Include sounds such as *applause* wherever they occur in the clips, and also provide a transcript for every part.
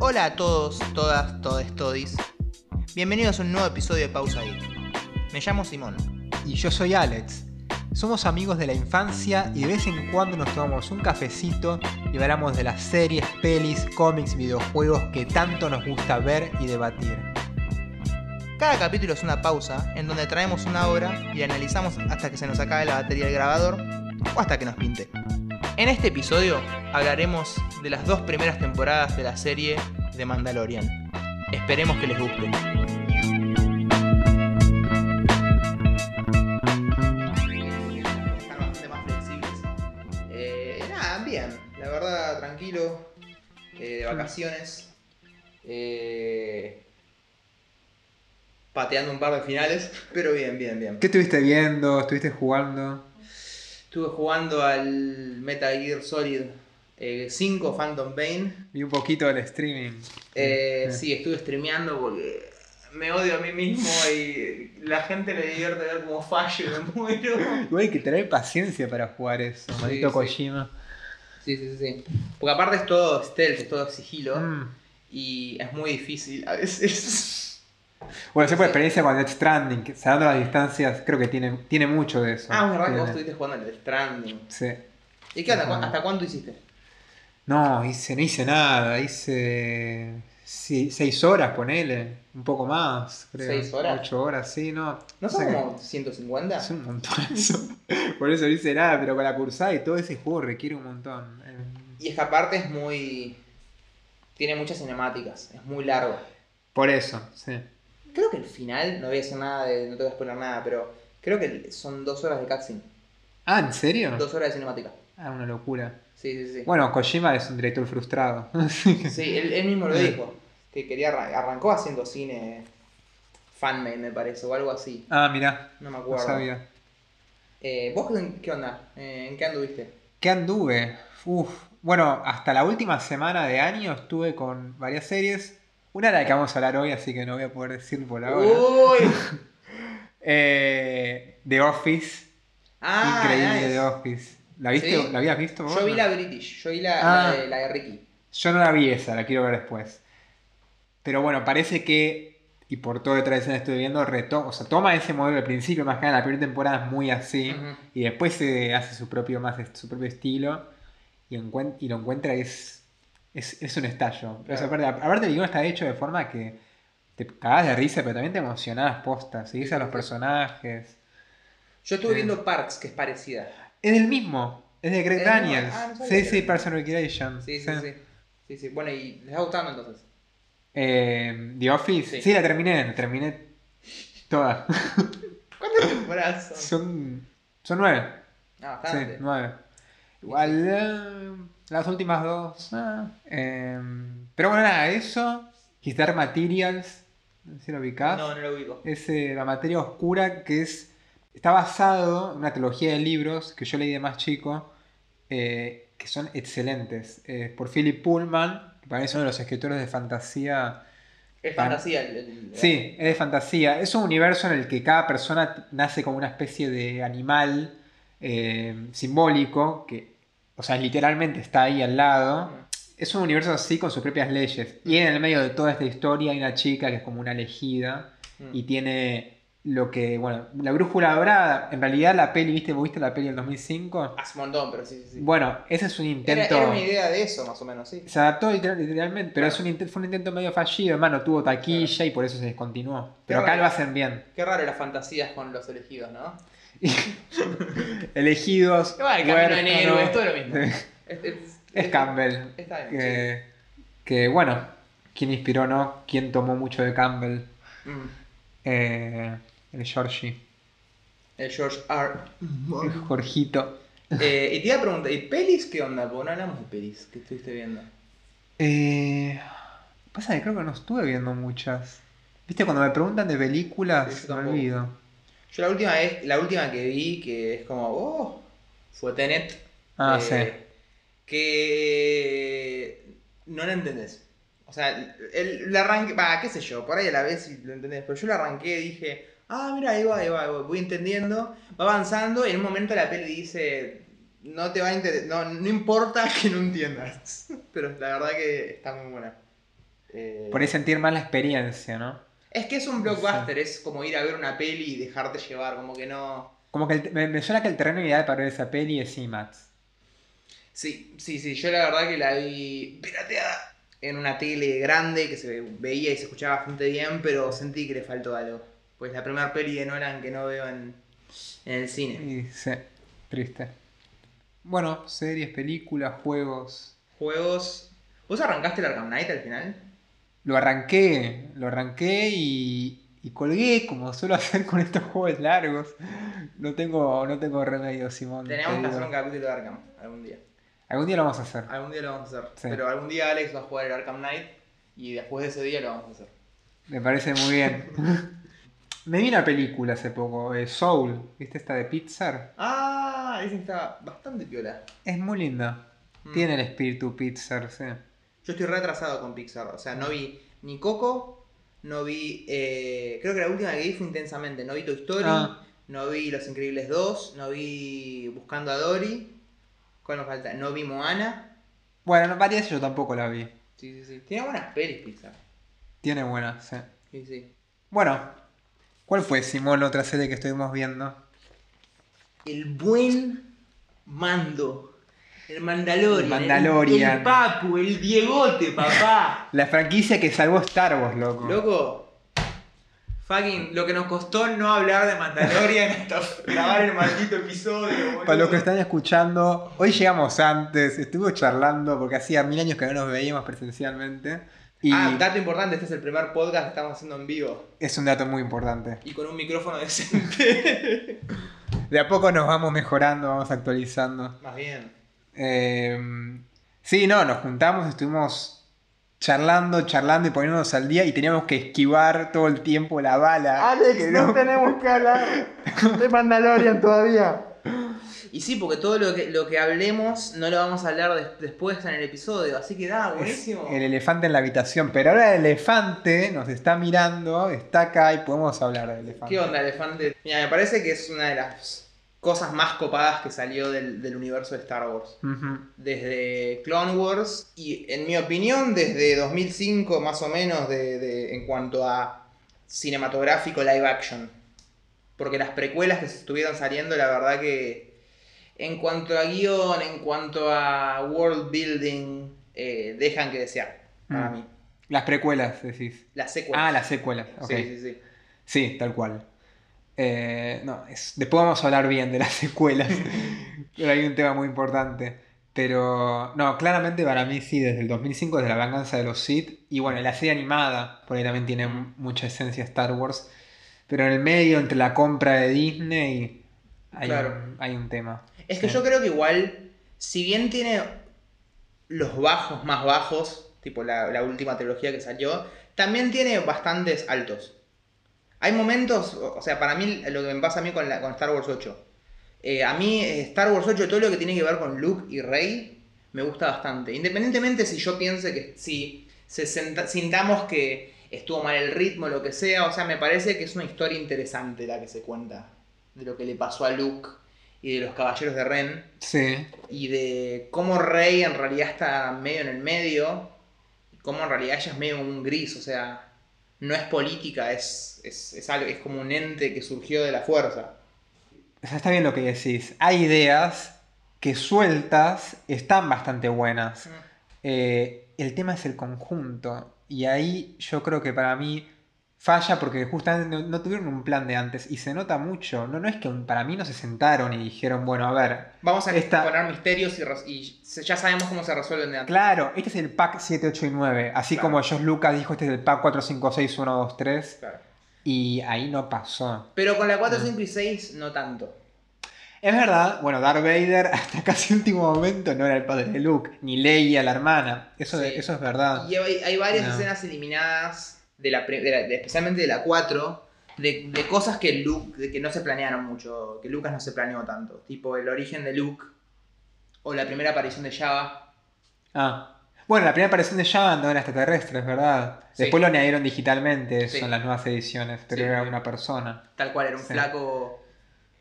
Hola a todos, todas, todes, todis. Bienvenidos a un nuevo episodio de Pausa Geek. Me llamo Simón. Y yo soy Alex. Somos amigos de la infancia y de vez en cuando nos tomamos un cafecito y hablamos de las series, pelis, cómics, videojuegos que tanto nos gusta ver y debatir. Cada capítulo es una pausa en donde traemos una obra y la analizamos hasta que se nos acabe la batería del grabador o hasta que nos pinte. En este episodio hablaremos de las dos primeras temporadas de la serie de Mandalorian. Esperemos que les guste. Están bastante más flexibles. Eh, nada, bien. La verdad, tranquilo. eh, de vacaciones. Eh, pateando un par de finales. Pero bien, bien, bien. ¿Qué estuviste viendo? ¿Estuviste jugando? Estuve jugando al Metal Gear Solid eh, 5 Phantom Pain. Vi un poquito del streaming. Eh, sí, estuve streameando porque me odio a mí mismo y la gente le divierte ver cómo fallo y me muero. *laughs* Igual hay que tener paciencia para jugar eso, Sí, maldito sí. Kojima. Sí, sí, sí, sí. Porque aparte es todo stealth, es todo sigilo Mm. y es muy difícil a veces. Bueno, sé por experiencia con Death Stranding, salvando las distancias, creo que tiene, tiene mucho de eso. Ah, verdad que vos estuviste jugando al Stranding. Sí. ¿Y qué? Ajá. ¿Hasta cuánto hiciste? No, hice, no hice nada, hice sí, seis horas, ponele, un poco más, creo. ¿Seis horas? Ocho horas, sí, no. ¿No son como 150? Es un montón eso. *laughs* Por eso no hice nada, pero con la cursada y todo ese juego requiere un montón. Eh, Y es que aparte es muy... Tiene muchas cinemáticas, es muy largo. Por eso, sí. Creo que el final, no voy a decir nada, de, no te voy a spoiler nada, pero creo que son dos horas de cutscene. Ah, ¿en serio? Dos horas de cinemática. Ah, una locura. Sí, sí, sí. Bueno, Kojima es un director frustrado. *laughs* Sí, él, él mismo lo dijo. Que quería arran- arrancó haciendo cine fanmade, me parece, o algo así. Ah, mirá, No me no acuerdo. sabía. Eh, ¿Vos qué, qué onda? Eh, ¿En qué anduviste? ¿Qué anduve? Uf. Bueno, hasta la última semana de año estuve con varias series. Una de la que vamos a hablar hoy, así que no voy a poder decir por ahora. ¡Uy! *laughs* Eh, The Office. Ah, Increíble nice. The Office. ¿La viste? Sí. ¿La habías visto vos? Yo vi la British, yo vi la, Ah. la de, la de Ricky. Yo no la vi esa, la quiero ver después. Pero bueno, parece que, y por todo de tradición estoy viendo, reto o sea, toma ese modelo al principio, más que nada la primera temporada es muy así, y después se hace su propio, más, su propio estilo, y, y lo encuentra y es, es, es un estallo. O sea, aparte, aparte el guion está hecho de forma que te cagás de risa, pero también te emocionás postas, seguís a los personajes. Yo estuve Eh. viendo Parks, que es parecida. Es del mismo, es de Greg. Daniels. Ah, no sí, sí, era. Person Recreation. Sí, sí, sí. Sí, sí. Bueno, ¿y les está gustando entonces? Eh, The Office, Sí. sí. la terminé, la terminé toda. *laughs* ¿Cuántas temporadas son? son, son nueve. Ah, Sí, bastante. nueve. Igual eh, las últimas dos. ah, eh, pero bueno, nada, eso. Dark Materials. No sé si lo ubicás. No, no lo ubico. Es eh, la materia oscura que es. Está basado en una trilogía de libros que yo leí de más chico. eh, que son excelentes. Por Philip Pullman, que para mí es uno de los escritores de fantasía. Es fantasía. el- el- Sí, es de fantasía. Es un universo en el que cada persona nace como una especie de animal eh, simbólico, que, o sea, literalmente está ahí al lado. Es un universo así con sus propias leyes. Y en el medio de toda esta historia hay una chica que es como una elegida Mm. y tiene lo que, bueno, la brújula dorada. En realidad la peli, ¿viste? ¿Vos viste la peli del 2005? Hace un montón, pero sí, sí, sí. Bueno, ese es un era, intento... era una idea de eso, más o menos, sí. Se adaptó literal- literalmente, pero es un fue un intento medio fallido, hermano, tuvo taquilla y por eso se descontinuó. Pero acá raro. lo hacen bien. Qué raro las fantasías con los elegidos, ¿no? *laughs* Elegidos. Igual, Camino en huérfanos. Héroes, todo lo mismo. *laughs* Es, es- Es Campbell. Está bien, Que, que, bueno, ¿quién inspiró, no? ¿Quién tomó mucho de Campbell? Mm. Eh, el Georgie. El George R. El Jorgito. Eh, y te iba a preguntar, ¿y pelis qué onda? Porque no hablamos de pelis que estuviste viendo. Eh, pasa que creo que no estuve viendo muchas. Viste, cuando me preguntan de películas, Sí, me olvido. Yo la última vez, la última que vi, que es como, oh, fue Tenet. Ah, eh, Que no la entendés. O sea, el, la arranque, va, qué sé yo, por ahí a la vez y lo entendés, pero yo la arranqué y dije, ah, mira, ahí va, ahí va, ahí va, voy entendiendo, va avanzando y en un momento la peli dice, no te va a inter- no, no importa que no entiendas. *laughs* Pero la verdad que está muy buena. Eh, Por ahí sentir más la experiencia, ¿no? Es que es un blockbuster, es como ir a ver una peli y dejarte llevar, como que no... Como que el- me, me suena que el terreno ideal para ver esa peli es IMAX. Sí, sí, sí, yo la verdad que la vi pirateada en una tele grande que se veía y se escuchaba bastante bien, pero sentí que le faltó algo. Pues la primera peli de Nolan que no veo en, en el cine. Y sí, triste. Bueno, series, películas, juegos. Juegos... ¿Vos arrancaste el Arkham Knight al final? Lo arranqué, lo arranqué y, y colgué como suelo *laughs* hacer con estos juegos largos. No tengo, no tengo remedio, Simón. te Tenemos que digo. hacer un capítulo de Arkham algún día. Algún día lo vamos a hacer. Algún día lo vamos a hacer. Sí. Pero algún día Alex va a jugar el Arkham Knight y después de ese día lo vamos a hacer. Me parece muy bien. *laughs* Me vi una película hace poco, eh, Soul, ¿viste esta de Pixar? Ah, que está bastante piola. Es muy linda. Mm. Tiene el espíritu Pixar, sí. Yo estoy retrasado con Pixar. O sea, no vi ni Coco, no vi. eh, creo que la última que vi fue intensamente. No vi Toy Story, Ah. no vi Los Increíbles 2, no vi Buscando a Dory. ¿Cuál nos falta? No vi Moana. Bueno, no, varias yo tampoco la vi. Sí, sí, sí. Tiene buenas pelis Pixar. Tiene buenas, sí. Sí, sí. Bueno, ¿cuál fue, Simón, otra serie que estuvimos viendo? El buen mando. El Mandalorian. El Mandalorian. El, el Papu, el Diegote, papá. *laughs* La franquicia que salvó Star Wars, loco. Loco. Fucking, lo que nos costó no hablar de Mandalorian *laughs* hasta grabar el maldito episodio. boludo. Para los que están escuchando, hoy llegamos antes, estuvimos charlando porque hacía mil años que no nos veíamos presencialmente. Y Ah, dato importante, este es el primer podcast que estamos haciendo en vivo. es un dato muy importante. Y con un micrófono decente. *laughs* De a poco nos vamos mejorando, vamos actualizando. Más bien. Eh, sí, no, nos juntamos, estuvimos charlando, charlando y poniéndonos al día y teníamos que esquivar todo el tiempo la bala. que no- tenemos que hablar de Mandalorian todavía. Y sí, porque todo lo que, lo que hablemos no lo vamos a hablar des- después en el episodio, así que da, Es buenísimo. el elefante en la habitación, pero ahora el elefante nos está mirando, está acá y podemos hablar del elefante. ¿Qué onda, elefante? Mira, me parece que es una de las cosas más copadas que salió del, del universo de Star Wars. Desde Clone Wars y, en mi opinión, desde 2005 más o menos de, de- en cuanto a cinematográfico live action. Porque las precuelas que se estuvieron saliendo, la verdad que en cuanto a guion, en cuanto a world building, eh, dejan que desear, para Mm. mí. Las precuelas, decís. Las secuelas. Ah, las secuelas, ok. Sí, sí, sí. Sí, tal cual. Eh, no, es- después vamos a hablar bien de las *laughs* secuelas. pero hay un tema muy importante. Pero, no, claramente para mí sí, desde el 2005, desde la venganza de los Sith. Y bueno, la serie animada, por ahí también tiene mucha esencia Star Wars. Pero en el medio, entre la compra de Disney, hay, Claro. un, hay un tema. Es que Sí. yo creo que igual, si bien tiene los bajos más bajos, tipo la, la última trilogía que salió, también tiene bastantes altos. Hay momentos, o sea, para mí lo que me pasa a mí con, la, con Star Wars 8. eh, a mí eh, Star Wars 8, todo lo que tiene que ver con Luke y Rey, me gusta bastante. Independientemente si yo piense que si se senta- sintamos que estuvo mal el ritmo, lo que sea, o sea, me parece que es una historia interesante la que se cuenta de lo que le pasó a Luke y de los caballeros de Ren Sí, y de cómo Rey en realidad está medio en el medio y cómo en realidad ella es medio un gris, o sea, no es política, es, es, es algo, es como un ente que surgió de la fuerza. O sea, está bien lo que decís. Hay ideas que sueltas están bastante buenas. Eh, el tema es el conjunto. Y ahí yo creo que para mí falla porque justamente no, no tuvieron un plan de antes. Y se nota mucho. No, no es que para mí no se sentaron y dijeron, bueno, a ver. Vamos a Esta- poner misterios y, y ya sabemos cómo se resuelven de antes. Claro, este es el pack 7, 8 y 9. Así Claro. como Josh Lucas dijo, este es el pack 4, 5, 6, 1, 2, 3. Claro. Y ahí no pasó. Pero con la Mm. 4, 5 y 6 no tanto. Es verdad, bueno, Darth Vader *laughs* hasta casi último momento no era el padre de Luke, ni Leia la hermana. Eso, Sí. eso es verdad. Y hay, hay varias No. escenas eliminadas, de la, de la- de- especialmente de la 4, de, de cosas que Luke, de que no se planearon mucho, que Lucas no se planeó tanto. Tipo el origen de Luke, o la primera aparición de Java. Ah. Bueno, la primera aparición de Java no era extraterrestre, es verdad. Sí. Después lo añadieron digitalmente, eso Sí. en las nuevas ediciones, pero Sí. era una persona. Tal cual, era un flaco.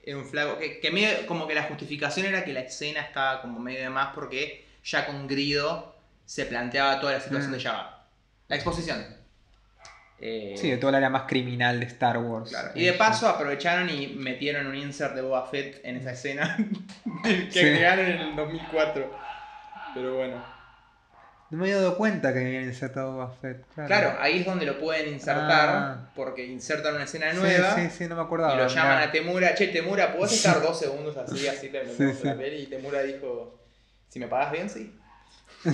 Era un flaco. Que, que medio- como que la justificación era que la escena estaba como medio de más porque ya con Grido se planteaba toda la situación Mm. de Java. la exposición. Eh, Sí, de toda la área más criminal de Star Wars. claro. Y de paso aprovecharon y metieron un insert de Boba Fett en esa escena *laughs* que Sí. crearon en el 2004. Pero bueno. No me había dado cuenta que habían insertado Boba Fett. Claro, Claro, ahí es donde lo pueden insertar Ah. porque insertan una escena nueva. Sí, sí, no me acordaba. Y lo llaman a Temura, che, Temura, ¿podés estar dos segundos así, así Sí, sí. la peli? Y Temura dijo, si me pagas bien, sí. *laughs*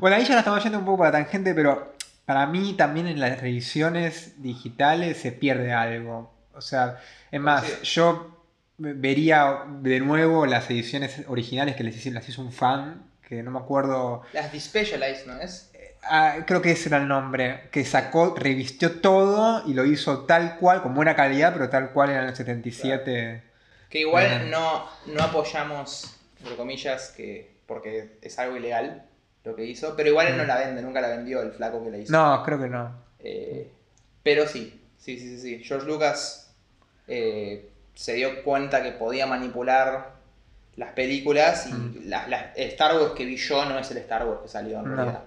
Bueno, ahí ya nos estamos yendo un poco para la tangente, pero para mí también en las revisiones digitales se pierde algo. O sea, es más, Coincido. yo vería de nuevo las ediciones originales que les hice, las hizo un fan, que no me acuerdo, Las Despecialized, ¿no es? ah, creo que ese era el nombre, que sacó, revistió todo y lo hizo tal cual, con buena calidad, pero tal cual era en el 77. Que igual Ajá. no, no apoyamos, entre comillas, que porque es algo ilegal lo que hizo, pero igual él no la vende, nunca la vendió el flaco que la hizo. No, creo que no. Eh, pero sí, sí, sí, sí, sí. George Lucas eh, se dio cuenta que podía manipular las películas y Mm. la- la- el Star Wars que vi yo no es el Star Wars que salió en No. realidad.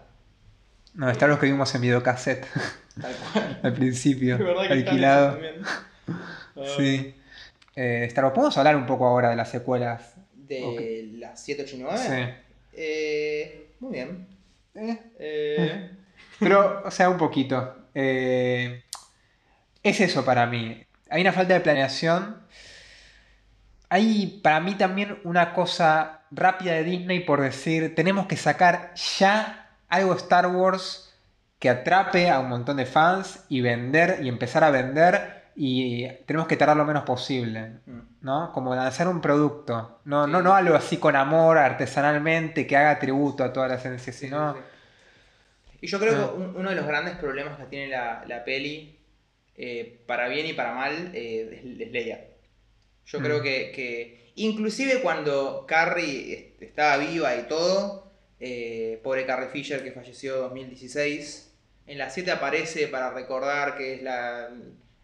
No, Star Wars que vimos en videocassette Tal *laughs* cual. al principio, Es verdad que está alquilado. *laughs* Sí. Eh, Star Wars, ¿podemos hablar un poco ahora de las secuelas? De las 7, 8 y 9. Sí. Eh, muy bien. Eh, Eh, Pero, o sea, un poquito. Eh, es eso para mí. Hay una falta de planeación. Hay para mí también una cosa rápida de Disney por decir, tenemos que sacar ya algo Star Wars que atrape a un montón de fans y vender y empezar a vender y tenemos que tardar lo menos posible. mm. ¿No? Como lanzar un producto. No, Sí. no, no algo así con amor, artesanalmente, que haga tributo a toda la esencia, Sí, sino... sí. Y yo creo Ah. que un- uno de los grandes problemas que tiene la, la peli, eh, para bien y para mal, eh, es, Leia. Yo Mm. creo que, que inclusive cuando Carrie est- estaba viva y todo, eh, pobre Carrie Fisher que falleció en 2016, en la 7 aparece para recordar que es la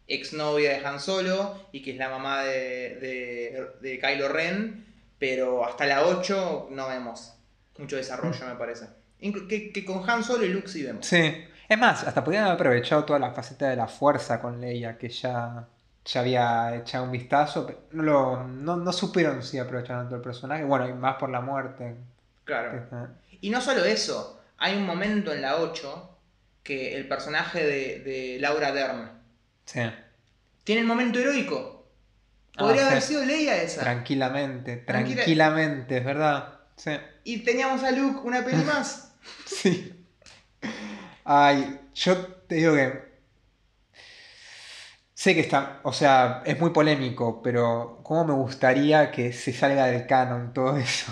exnovia de Han Solo y que es la mamá de, de, de Kylo Ren, pero hasta la 8 no vemos mucho desarrollo, me parece. Que, que con Han Solo y Luke sí vemos. Sí. Es más, hasta podrían haber aprovechado toda la faceta de la fuerza con Leia, que ya, ya había echado un vistazo, pero no, lo, no, no supieron si aprovecharon todo el personaje. Bueno, y más por la muerte. Claro. que- Y no solo eso, hay un momento en la 8 que el personaje de, de Laura Dern Sí, tiene el momento heroico. Ah, Podría haber sí. sido Leia esa. tranquilamente, Tranquila- tranquilamente, es verdad. Sí. y teníamos a Luke una peli *laughs* más. Sí. Ay, yo te digo que. Sé que está. O sea, es muy polémico, pero ¿cómo me gustaría que se salga del canon todo eso?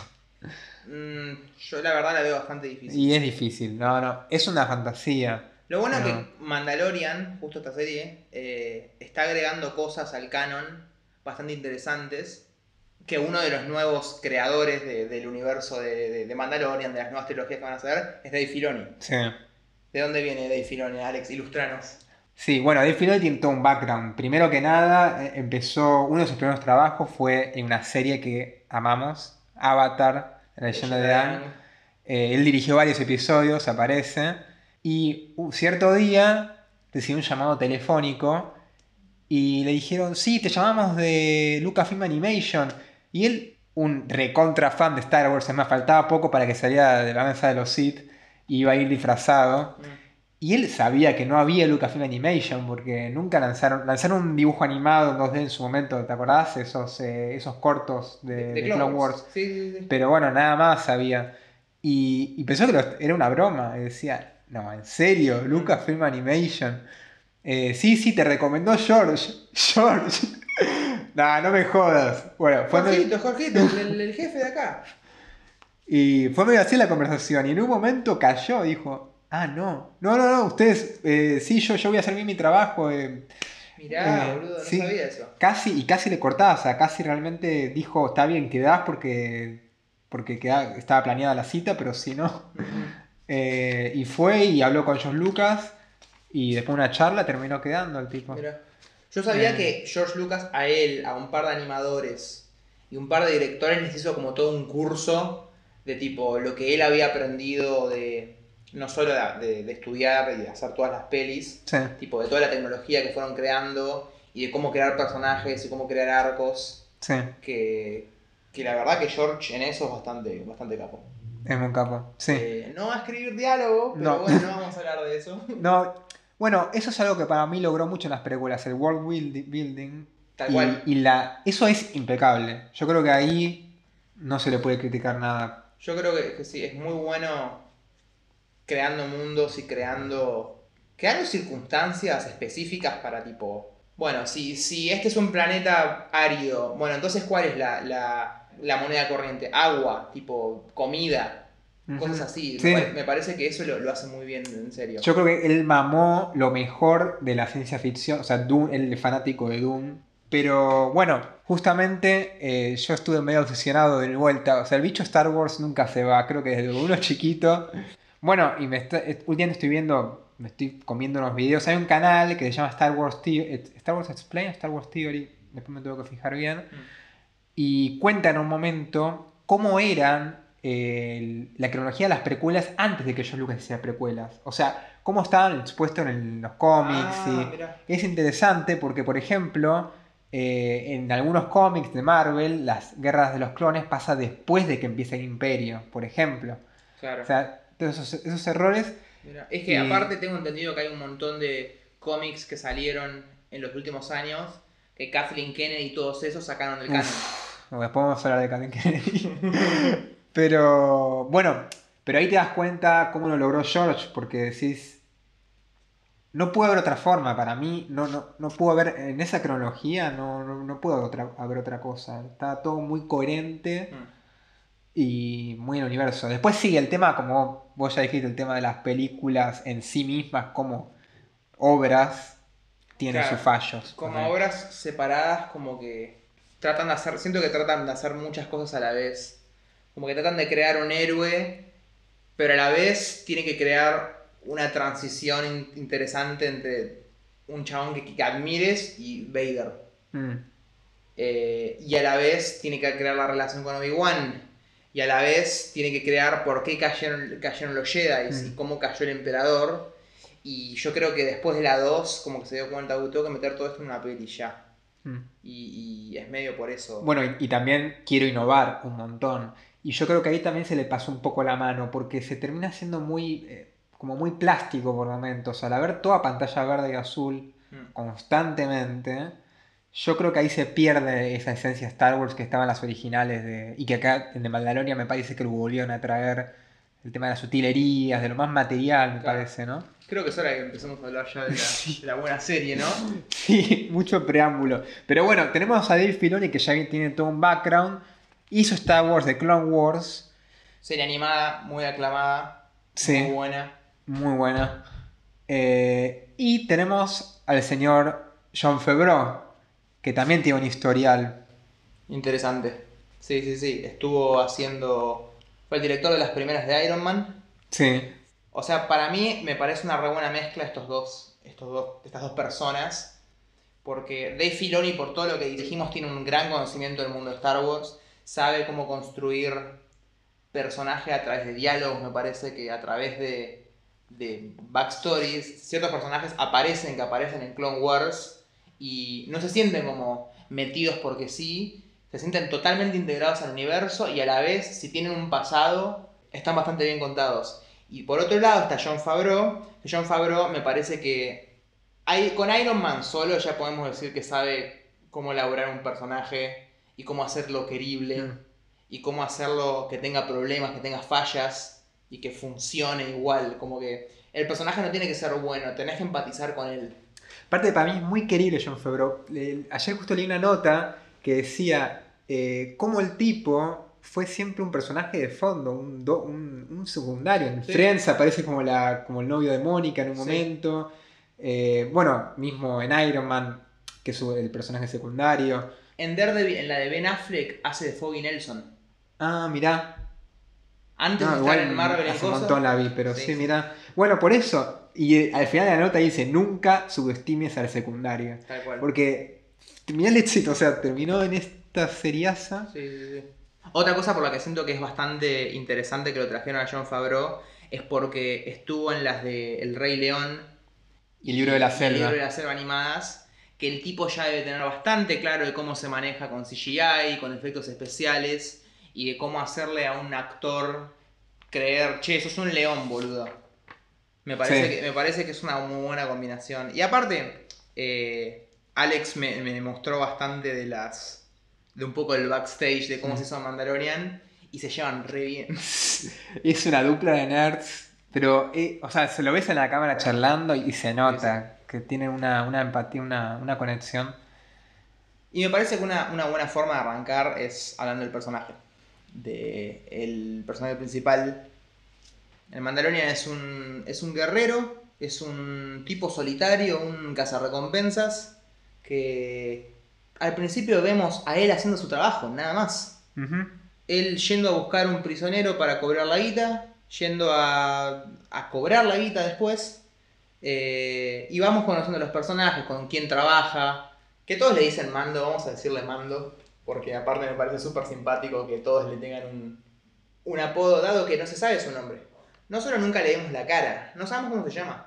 Mm, yo la verdad la veo bastante difícil. Y es difícil, no, no. Es una fantasía. Lo bueno es que Mandalorian, justo esta serie, eh, está agregando cosas al canon bastante interesantes. Que uno de los nuevos creadores de- del universo de, de- de Mandalorian, de las nuevas trilogías que van a hacer, es Dave Filoni. Sí. ¿De dónde viene Dave Filoni, Alex? Ilustranos. Sí, bueno, Dave Filoni tiene todo un background. Primero que nada, eh, empezó. Uno de sus primeros trabajos fue en una serie que amamos, Avatar, la leyenda de Aang. Eh, él dirigió varios episodios, aparece. Y un cierto día recibió un llamado telefónico y le dijeron, sí, te llamamos de Lucasfilm Animation. Y él, un recontra fan de Star Wars, es más, faltaba poco para que saliera de la mesa de los Sith, y iba a ir disfrazado. Y él sabía que no había Lucasfilm Animation porque nunca lanzaron, lanzaron un dibujo animado en 2D en su momento, ¿te acordás? Esos, eh, esos cortos de, de Clone Wars. Sí, sí, sí. Pero bueno, nada más sabía. Y, y pensó que lo- era una broma. Y decía, no, en serio, Lucasfilm Animation. Eh, sí, sí, te recomendó George. *laughs* George. *laughs* no, no me jodas. Bueno, fue Jorgito, Jorgito, el, el jefe de acá. y fue medio así la conversación. Y en un momento cayó y dijo, ah, no. No, no, no, ustedes, eh, sí, yo, yo voy a hacer bien mi trabajo. eh, Mirá, Eh, boludo, no sí. sabía eso. Casi, y casi le cortaba, o sea, casi realmente dijo, está bien, quedás porque, porque queda- estaba planeada la cita, pero si no. Eh, y fue y habló con George Lucas y después de una charla terminó quedando el tipo. Yo sabía Eh. que George Lucas a él, a un par de animadores y un par de directores les hizo como todo un curso de tipo lo que él había aprendido de, no solo de, de estudiar y de hacer todas las pelis, Sí. tipo de toda la tecnología que fueron creando y de cómo crear personajes y cómo crear arcos, Sí. que, que la verdad que George en eso es bastante, bastante capo. Es un capo. Sí. Eh, no va a escribir diálogo, pero No. bueno, no *laughs* vamos a hablar de eso. No, bueno, eso es algo que para mí logró mucho en las películas, el world buildi- building. Tal y, cual. y la, eso es impecable. Yo creo que ahí no se le puede criticar nada. Yo creo que, que sí, es muy bueno creando mundos y creando, creando circunstancias específicas para tipo, bueno, si, si este es un planeta árido, bueno, entonces ¿cuál es la, la, la moneda corriente? Agua, tipo comida, cosas así. Sí. Me, pare- me parece que eso lo, lo hace muy bien, en serio. Yo creo que él mamó lo mejor de la ciencia ficción, o sea, él es fanático de Doom. Pero bueno, justamente eh, yo estuve medio obsesionado de vuelta. O sea, el bicho Star Wars nunca se va, creo que desde uno chiquito. Bueno, y me está, eh, últimamente estoy viendo, me estoy comiendo unos videos. Hay un canal que se llama Star Wars, eh, Star Wars Explain, Star Wars Theory, después me tengo que fijar bien. Y cuenta en un momento cómo eran eh, la cronología de las precuelas antes de que George Lucas hiciera precuelas. O sea, cómo estaban expuestos en los cómics. Ah, y es interesante porque, por ejemplo, eh, en algunos cómics de Marvel, las guerras de los clones pasa después de que empiece el imperio, por ejemplo. Claro. O sea, todos esos, esos errores. Mira, es que y- aparte tengo entendido que hay un montón de cómics que salieron en los últimos años que Kathleen Kennedy y todos esos sacaron del canon. Después vamos a hablar de Kathleen Kennedy. *laughs* pero bueno, pero ahí te das cuenta cómo lo logró George, porque decís. No puede haber otra forma, para mí, no, no, no pudo haber, en esa cronología no, no, no pudo haber otra, haber otra cosa. Está todo muy coherente Mm. y muy en el universo. Después sí, el tema, como vos ya dijiste, el tema de las películas en sí mismas como obras, tiene Claro, sus fallos. Como obras separadas, como que tratan de hacer, siento que tratan de hacer muchas cosas a la vez. Como que tratan de crear un héroe, pero a la vez tiene que crear una transición in- interesante entre un chabón que, que admires y Vader. Mm, Eh, y a la vez tiene que crear la relación con Obi-Wan. Y a la vez tiene que crear por qué cayeron, cayeron los Jedi y Mm. cómo cayó el emperador. Y yo creo que después de la 2, como que se dio cuenta, "Uh, tengo que meter todo esto en una peli ya. Mm. Y, y es medio por eso. Bueno, y, y también quiero innovar un montón. Y yo creo que ahí también se le pasó un poco la mano, porque se termina siendo muy, eh, como muy plástico por momentos. Al haber toda pantalla verde y azul Mm. constantemente, yo creo que ahí se pierde esa esencia Star Wars que estaba en las originales. De, y que acá en The Mandalorian me parece que lo volvieron a traer. El tema de las utilerías, de lo más material, me Claro. parece, ¿no? Creo que es hora de que empecemos a hablar ya de la, *laughs* de la buena serie, ¿no? *laughs* Sí, mucho preámbulo. Pero bueno, tenemos a Dave Filoni que ya tiene todo un background. Hizo Star Wars de Clone Wars. Serie animada, muy aclamada, Sí. muy buena. Muy buena. Eh, y tenemos al señor John Favreau, que también tiene un historial. Interesante. Sí, sí, sí. Estuvo haciendo. Fue el director de las primeras de Iron Man. Sí, O sea, para mí me parece una re buena mezcla estos dos, estos dos, estas dos personas. Porque Dave Filoni, por todo lo que dijimos, tiene un gran conocimiento del mundo de Star Wars. Sabe cómo construir personajes a través de diálogos, me parece que a través de, de backstories. Ciertos personajes aparecen, que aparecen en Clone Wars. Y no se sienten como metidos porque sí. Se sienten totalmente integrados al universo y a la vez, si tienen un pasado, están bastante bien contados. Y por otro lado está John Favreau. que John Favreau me parece que hay, con Iron Man solo ya podemos decir que sabe cómo elaborar un personaje y cómo hacerlo querible Mm. y cómo hacerlo que tenga problemas, que tenga fallas y que funcione igual. Como que el personaje no tiene que ser bueno, tenés que empatizar con él. Aparte, para mí es muy querible John Favreau. Ayer justo leí una nota que decía eh, cómo el tipo fue siempre un personaje de fondo, un, do- un- un secundario. En Sí. Friends aparece como, la, como el novio de Mónica en un Sí. momento. Eh, bueno, mismo en Iron Man, que es el personaje secundario. En Daredevil, en la de Ben Affleck, hace de Foggy Nelson. Ah, mirá. Antes No, de igual estar en Marvel en hace un montón la vi, pero Sí, sí, mirá. Bueno, por eso. Y al final de la nota dice, nunca subestimes al secundario. Tal cual. Porque mirá el éxito, o sea, terminó en esta seriaza. Sí, sí, sí. Otra cosa por la que siento que es bastante interesante que lo trajeron a John Favreau es porque estuvo en las de El Rey León Y el libro de la y El selva. libro de la selva animadas, que el tipo ya debe tener bastante claro de cómo se maneja con CGI, con efectos especiales y de cómo hacerle a un actor creer, che, sos un león, boludo. Me parece, Sí. que, me parece que es una muy buena combinación. Y aparte, eh, Alex me, me mostró bastante de las. de un poco del backstage de cómo se hizo Mandalorian y se llevan re bien. *laughs* Es una dupla de nerds, pero, eh, o sea, se lo ves en la cámara charlando y se nota que tienen una, una empatía, una, una conexión. Y me parece que una, una buena forma de arrancar es hablando del personaje. De el personaje principal. El Mandalorian es un, es un guerrero, es un tipo solitario, un cazarrecompensas, que al principio vemos a él haciendo su trabajo, nada más. Él yendo a buscar un prisionero para cobrar la guita, yendo a, a cobrar la guita después. eh, y vamos conociendo los personajes, con quién trabaja. Que todos le dicen mando, vamos a decirle mando. Porque aparte me parece súper simpático que todos le tengan un, un apodo, dado que no se sabe su nombre. No solo nunca le vemos la cara, no sabemos cómo se llama.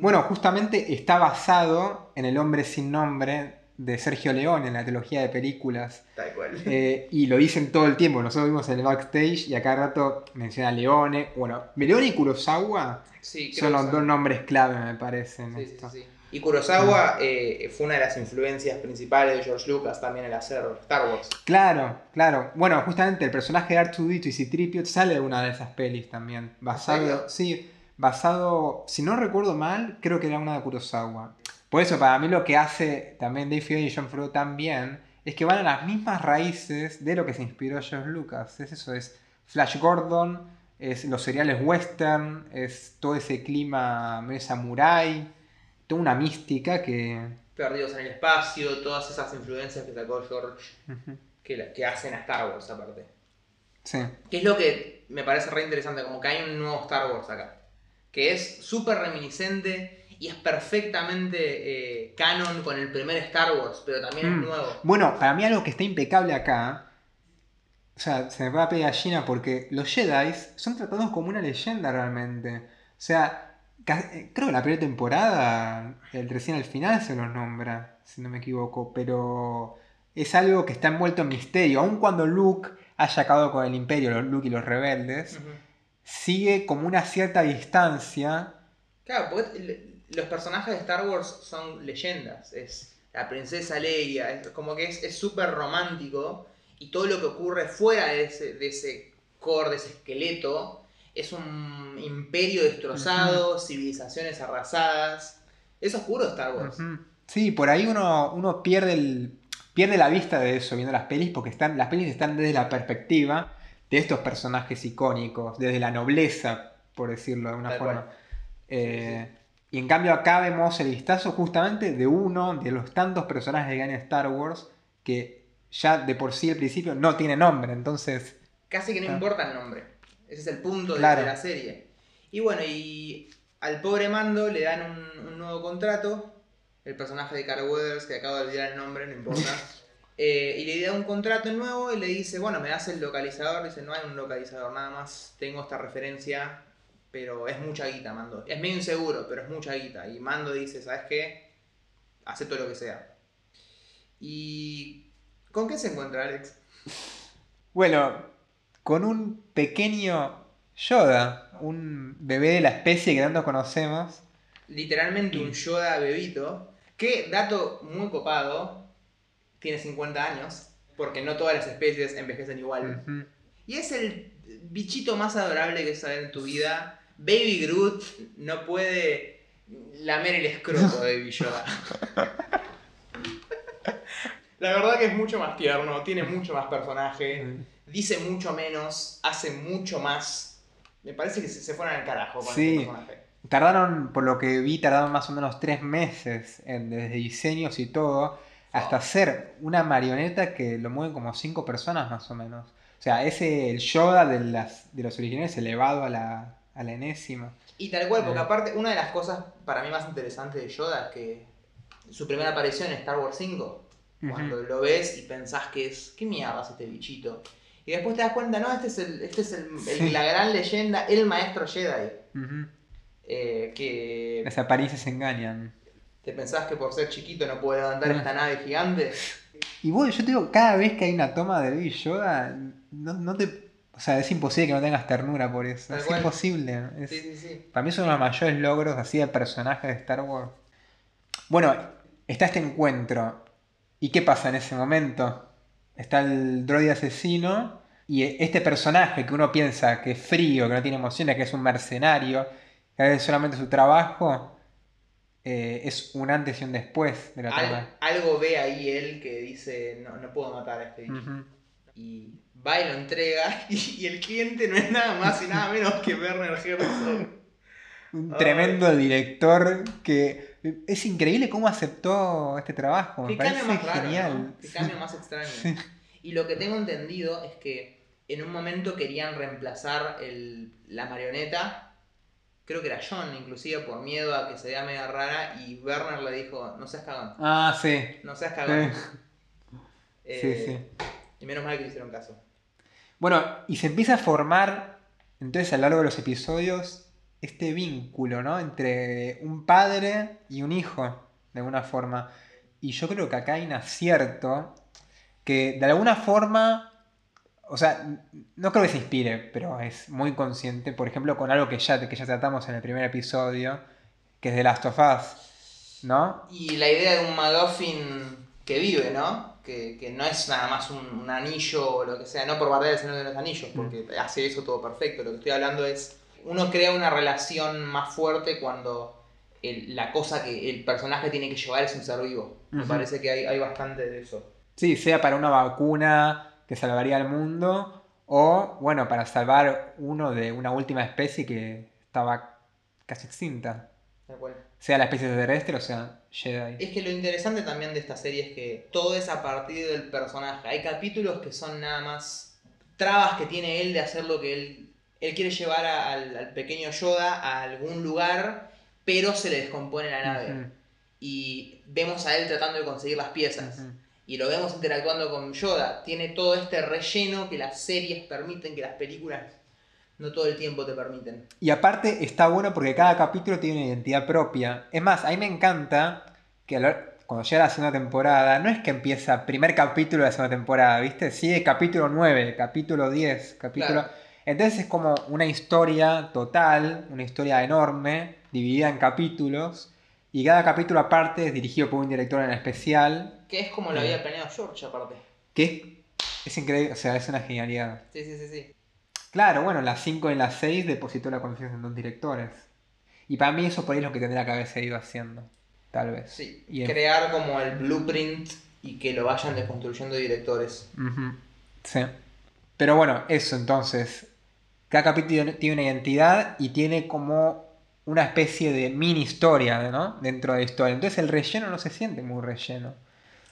Bueno, justamente está basado en El hombre sin nombre de Sergio León en la trilogía de películas. Tal cual. Eh, y lo dicen todo el tiempo. Nosotros vimos en el backstage y a cada rato menciona Leone. Bueno, Leone y Kurosawa Sí, son los dos nombres clave, me parece. en Sí, esto. sí, sí. Y Kurosawa eh, fue una de las influencias principales de George Lucas también al hacer Star Wars. Claro, claro. Bueno, justamente el personaje de R2D2 y C-3PO sale de una de esas pelis también. Basado, sí, basado, si no recuerdo mal, creo que era una de Kurosawa. Por eso, para mí lo que hace también Dave Filoni y John Favreau también es que van a las mismas raíces de lo que se inspiró George Lucas. Es eso, es Flash Gordon, es los seriales western, es todo ese clima medio samurai, toda una mística que... Perdidos en el espacio, todas esas influencias que sacó George que, la- que hacen a Star Wars aparte. Sí. Que es lo que me parece re interesante, como que hay un nuevo Star Wars acá. Que es súper reminiscente y es perfectamente eh, canon con el primer Star Wars, pero también Mm. es nuevo. Bueno, para mí algo que está impecable acá, o sea, se me va a pegar gallina porque los Jedi son tratados como una leyenda realmente. O sea, creo que la primera temporada, el recién al final se los nombra, si no me equivoco, pero es algo que está envuelto en misterio. Aun cuando Luke haya acabado con el Imperio, los Luke y los rebeldes, sigue como una cierta distancia. Claro, porque los personajes de Star Wars son leyendas. Es la princesa Leia, es como que es es súper romántico y todo lo que ocurre fuera de ese, de ese core, de ese esqueleto, es un imperio destrozado, civilizaciones arrasadas. Es oscuro Star Wars. Sí, por ahí uno, uno pierde, el, pierde la vista de eso viendo las pelis, porque están, las pelis están desde la perspectiva de estos personajes icónicos, desde la nobleza, por decirlo de una Tal forma. Eh, Y en cambio acá vemos el vistazo justamente de uno de los tantos personajes que hay en Star Wars que ya de por sí al principio no tiene nombre, entonces... Casi que no Ah. importa el nombre. Ese es el punto de, Claro. de la serie. Y bueno, y al pobre Mando le dan un, un nuevo contrato. El personaje de Carl Weathers, que acabo de olvidar el nombre, no importa. *laughs* Eh, y le da un contrato nuevo y le dice, bueno, me das el localizador. Dice, no hay un localizador, nada más tengo esta referencia, pero es mucha guita, Mando. Es medio inseguro, pero es mucha guita. Y Mando dice, ¿sabes qué? Acepto lo que sea. ¿Y con qué se encuentra Alex? Bueno, con un pequeño Yoda, un bebé de la especie que tanto conocemos. literalmente Mm. un Yoda bebito, que, dato muy copado, tiene 50 años, porque no todas las especies envejecen igual. Y es el bichito más adorable que sabes en tu vida. Baby Groot no puede lamer el escroto de Baby Yoda. *laughs* La verdad que es mucho más tierno, tiene mucho más personaje, dice mucho menos, hace mucho más. Me parece que se se fueron al carajo con Sí. este personaje. Tardaron, por lo que vi, tardaron más o menos tres meses en, desde diseños y todo, hasta Oh. hacer una marioneta que lo mueven como cinco personas más o menos. O sea, ese el Yoda de, las, de los originales elevado a la, a la enésima. Y tal cual, porque Eh. aparte, una de las cosas para mí más interesantes de Yoda es que su primera aparición en Star Wars 5, cuando lo ves y pensás que es, ¿qué mierda es este bichito? Y después te das cuenta, no, este es, el, este es el, la gran leyenda, el maestro Jedi. Eh, que Las apariencias engañan. te pensabas que por ser chiquito no puede levantar esta nave gigante. Y bueno, yo te digo, cada vez que hay una toma de Baby Yoda, no, no te. O sea, es imposible que no tengas ternura por eso. Tal es cual. imposible. Es- Sí, sí, sí. Para mí es uno de los mayores logros así de personaje de Star Wars. Bueno, está este encuentro. ¿Y qué pasa en ese momento? Está el droide asesino y este personaje que uno piensa que es frío, que no tiene emociones, que es un mercenario, que hace solamente su trabajo, eh, es un antes y un después de la Al- trama. algo ve ahí él que dice, no, no puedo matar a este bicho. Y va y lo entrega *laughs* y, y el cliente no es nada más y nada menos que Werner Herzog. *laughs* Un Ay. tremendo director que es increíble cómo aceptó este trabajo. Me Qué cambio parece más raro, genial. ¿no? Qué cambio más extraño. Sí. Y lo que tengo entendido es que en un momento querían reemplazar el- la marioneta, creo que era John inclusive, por miedo a que se vea media rara, y Werner le dijo, no seas cagón, Ah, sí. no seas cagón. Sí, *laughs* Eh, sí. Y menos mal que le hicieron caso. Bueno, y se empieza a formar, entonces a lo largo de los episodios, este vínculo, ¿no? Entre un padre y un hijo, de alguna forma. Y yo creo que acá hay un acierto que de alguna forma, o sea, no creo que se inspire, pero es muy consciente, por ejemplo, con algo que ya, que ya tratamos en el primer episodio, que es The Last of Us, ¿no? Y la idea de un McGuffin que vive, ¿no? Que, que no es nada más un, un anillo o lo que sea, no por barrer el Señor de los Anillos, porque hace eso todo perfecto. Lo que estoy hablando es, uno crea una relación más fuerte cuando el- la cosa que el personaje tiene que llevar es un ser vivo. Me parece que hay, hay bastante de eso. Sí, sea para una vacuna que salvaría al mundo o, bueno, para salvar uno de una última especie que estaba casi extinta. Sea la especie terrestre o sea Jedi. Es que lo interesante también de esta serie es que todo es a partir del personaje. Hay capítulos que son nada más trabas que tiene él de hacer lo que él. Él quiere llevar a- al, al pequeño Yoda a algún lugar, pero se le descompone la nave. Y vemos a él tratando de conseguir las piezas. Y lo vemos interactuando con Yoda. Tiene todo este relleno que las series permiten, que las películas no todo el tiempo te permiten. Y aparte está bueno porque cada capítulo tiene una identidad propia. Es más, a mí me encanta que cuando llega la segunda temporada, no es que empieza primer capítulo de la segunda temporada, ¿viste? Sigue capítulo 9, capítulo 10, capítulo... Claro. Entonces es como una historia total, una historia enorme, dividida en capítulos, y cada capítulo aparte es dirigido por un director en especial, Que es como lo Mm. había planeado George, aparte. que es, es increíble, o sea, es una genialidad. Sí, sí, sí, sí. Claro, bueno, en las 5 y en las 6 depositó la confianza en dos directores. Y para mí eso por ahí es lo que tendría que haber seguido haciendo, tal vez. Sí, Y en- crear como el blueprint y que lo vayan desconstruyendo directores. Ujú, Sí. Pero bueno, eso entonces. Cada capítulo tiene una identidad y tiene como una especie de mini historia, ¿no? Dentro de la historia. Entonces el relleno no se siente muy relleno.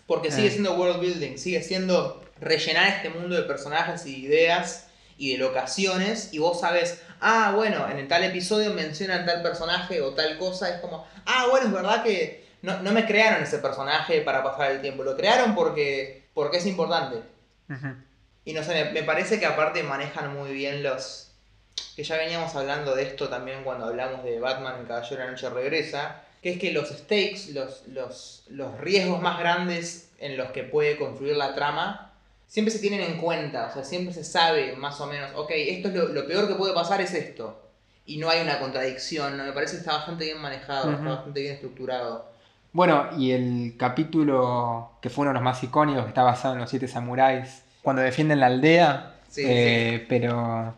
Porque Eh. sigue siendo world building, sigue siendo rellenar este mundo de personajes y de ideas y de locaciones y vos sabes, ah, bueno, en el tal episodio mencionan tal personaje o tal cosa, es como, ah, bueno, es verdad que no, no me crearon ese personaje para pasar el tiempo, lo crearon porque, porque es importante. Y no sé, me, me parece que aparte manejan muy bien los... Que ya veníamos hablando de esto también cuando hablamos de Batman, el Caballero de la Noche Regresa, que es que los stakes, los, los, los riesgos más grandes en los que puede confluir la trama, siempre se tienen en cuenta, o sea, siempre se sabe más o menos, ok, esto es lo, lo peor que puede pasar es esto. Y no hay una contradicción, ¿no? me parece que está bastante bien manejado, está bastante bien estructurado. Bueno, y el capítulo que fue uno de los más icónicos, que está basado en los siete samuráis, cuando defienden la aldea. Sí, eh, Pero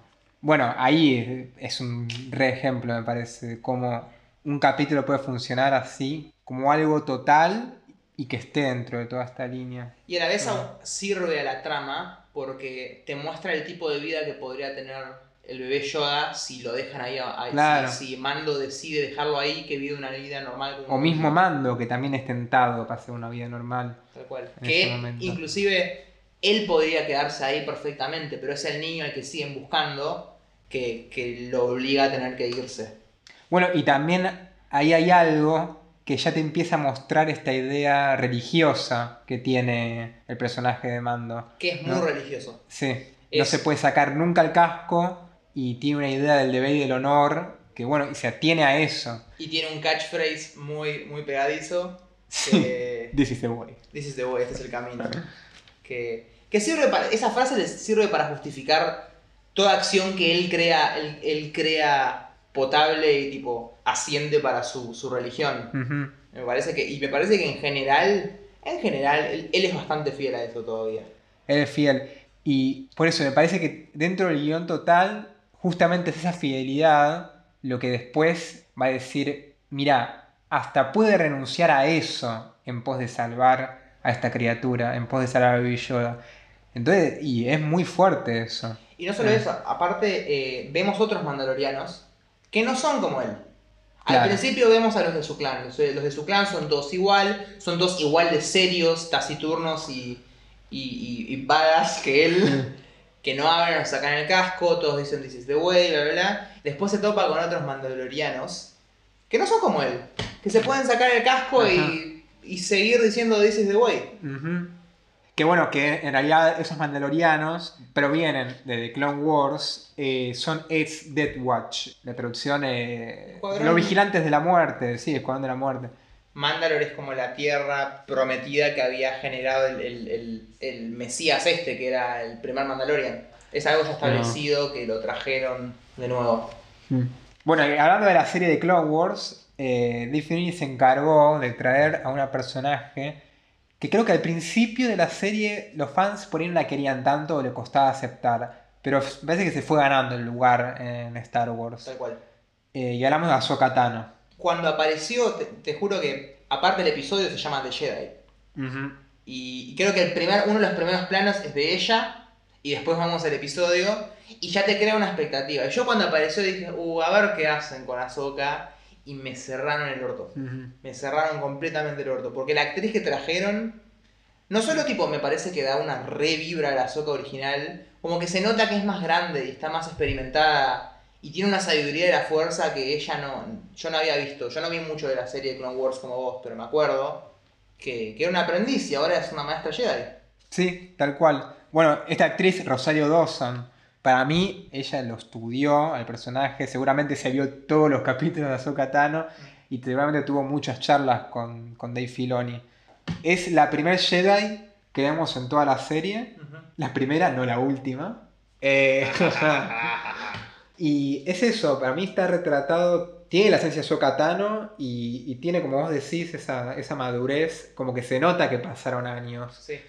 bueno, ahí es un re ejemplo, me parece, de cómo un capítulo puede funcionar así, como algo total y que esté dentro de toda esta línea. Y a la vez aún sirve a la trama porque te muestra el tipo de vida que podría tener el bebé Yoda si lo dejan ahí. ahí- Claro. si, si Mando decide dejarlo ahí, que vive una vida normal. O mismo Mando, que también es tentado para hacer una vida normal. Tal cual. Que inclusive él podría quedarse ahí perfectamente, pero es el niño al que siguen buscando que, que lo obliga a tener que irse. Bueno, y también ahí hay algo que ya te empieza a mostrar esta idea religiosa que tiene el personaje de Mando. Que es muy No. religioso. Sí, no se puede sacar nunca el casco y tiene una idea del deber y del honor que, bueno, y se atiene a eso. Y tiene un catchphrase muy, muy pegadizo. Que, *laughs* This is the way. This is the way, este es el camino. Que, que sirve para, esa frase le sirve para justificar toda acción que él crea, él, él crea potable y tipo asciende para su, su religión. Me parece que, y me parece que en general, en general, él, él es bastante fiel a eso todavía. Él es fiel. Y por eso me parece que dentro del guion total, justamente es esa fidelidad lo que después va a decir, mira, hasta puede renunciar a eso en pos de salvar a esta criatura, en pos de salvar a Baby Yoda. Entonces, y es muy fuerte eso. Y no solo Ah. eso, aparte eh, vemos otros mandalorianos que no son como él. Al Claro. principio vemos a los de su clan. Los de, los de su clan son todos igual, son todos igual de serios, taciturnos y, y, y, y badass que él. *laughs* que no hablan, nos sacan el casco, todos dicen this is the way, bla bla bla. Después se topa con otros mandalorianos que no son como él. Que se pueden sacar el casco y, y seguir diciendo this is the way. Que bueno, que en realidad esos mandalorianos provienen de The Clone Wars, eh, son Ed's Death Watch, la traducción eh. Los Vigilantes de la Muerte, sí, Escuadrón de la Muerte. Mandalore es como la tierra prometida que había generado el, el- el- el Mesías este, que era el primer Mandalorian. Es algo ya establecido que lo trajeron de nuevo. Bueno, y hablando de la serie de Clone Wars, eh, Filoni se encargó de traer a una personaje que creo que al principio de la serie los fans por ahí no la querían tanto o le costaba aceptar, pero parece que se fue ganando el lugar en Star Wars. Tal cual. Eh, y hablamos de Ahsoka Tano. Cuando apareció, te, te juro que aparte el episodio se llama The Jedi. Y, y creo que el primer, uno de los primeros planos es de ella. Y después vamos al episodio. Y ya te crea una expectativa. Y yo cuando apareció dije, uh, a ver qué hacen con Ahsoka. Y me cerraron el orto. Me cerraron completamente el orto. Porque la actriz que trajeron, no solo tipo me parece que da una re vibra a la Ahsoka original, como que se nota que es más grande y está más experimentada. Y tiene una sabiduría de la fuerza que ella no. Yo no había visto. Yo no vi mucho de la serie de Clone Wars como vos, pero me acuerdo que, que era una aprendiz y ahora es una maestra Jedi. Sí, tal cual. Bueno, esta actriz, Rosario Dawson, para mí, ella lo estudió al personaje, seguramente se vio todos los *laughs* capítulos de Ahsoka Tano y seguramente tuvo muchas charlas con, con Dave Filoni. Es la primer Jedi que vemos en toda la serie, la primera, no la última. Eh, *laughs* y es eso, para mí está retratado, tiene la esencia de Ahsoka Tano y, y tiene, como vos decís, esa, esa madurez, como que se nota que pasaron años. Sí.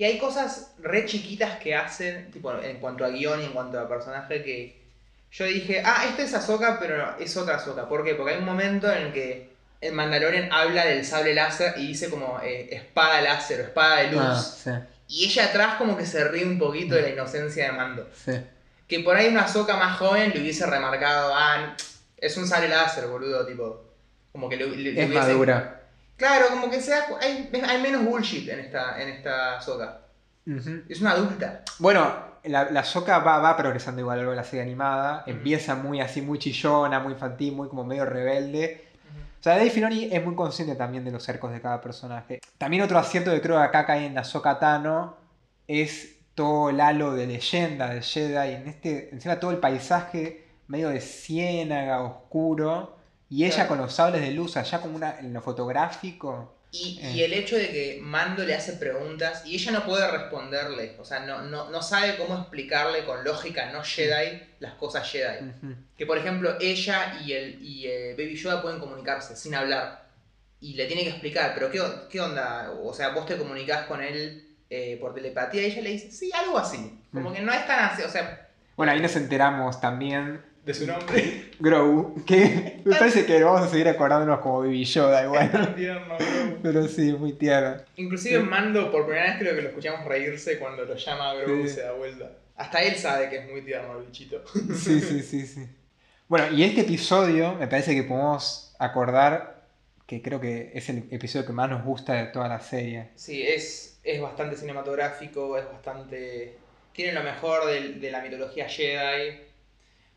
Y hay cosas re chiquitas que hacen, tipo, en cuanto a guion y en cuanto a personaje, que yo dije, ah, esta es Ahsoka, pero no, es otra Ahsoka. ¿Por qué? Porque hay un momento en el que el Mandalorian habla del sable láser y dice como eh, espada láser o espada de luz. Ah, sí, Y ella atrás como que se ríe un poquito de la inocencia de Mando. sí. Que por ahí una Ahsoka más joven le hubiese remarcado, ah, es un sable láser, boludo, tipo... Como que le, le- le Es hubiese- madura. Claro, como que sea, hay, hay menos bullshit en esta, en esta. Ujú. Es una adulta. Bueno, la, la Ahsoka va, va progresando igual a lo de la serie animada. Empieza muy así, muy chillona, muy infantil, muy como medio rebelde. O sea, Dave Filoni es muy consciente también de los cercos de cada personaje. También otro acierto que creo que acá cae en Ahsoka Tano es todo el halo de leyenda del Jedi. En este, encima todo el paisaje medio de ciénaga, oscuro. Y ella Claro. con los sables de luz allá como una, en lo fotográfico. Y, Eh. y el hecho de que Mando le hace preguntas y ella no puede responderle. O sea, no, no, no sabe cómo explicarle con lógica no Jedi las cosas Jedi. Que por ejemplo, ella y, el, y Baby Yoda pueden comunicarse sin hablar. Y le tiene que explicar, pero ¿qué, qué onda? O sea, vos te comunicás con él eh, por telepatía y ella le dice, sí, algo así. Como Mm. que no es tan así, o sea, Bueno, ahí nos enteramos también de su nombre. Grogu, que me parece que vamos a seguir acordándonos como Baby Yoda igual. Tan tierno. Pero sí, muy tierno. Inclusive Mando, por primera vez creo que lo escuchamos reírse cuando lo llama a Grogu y Sí. se da vuelta. Hasta él sabe que es muy tierno el bichito. Sí, sí, sí, sí. Bueno, y este episodio me parece que podemos acordar que creo que es el episodio que más nos gusta de toda la serie. Sí, es, es bastante cinematográfico, es bastante... Tiene lo mejor del- de, la mitología Jedi.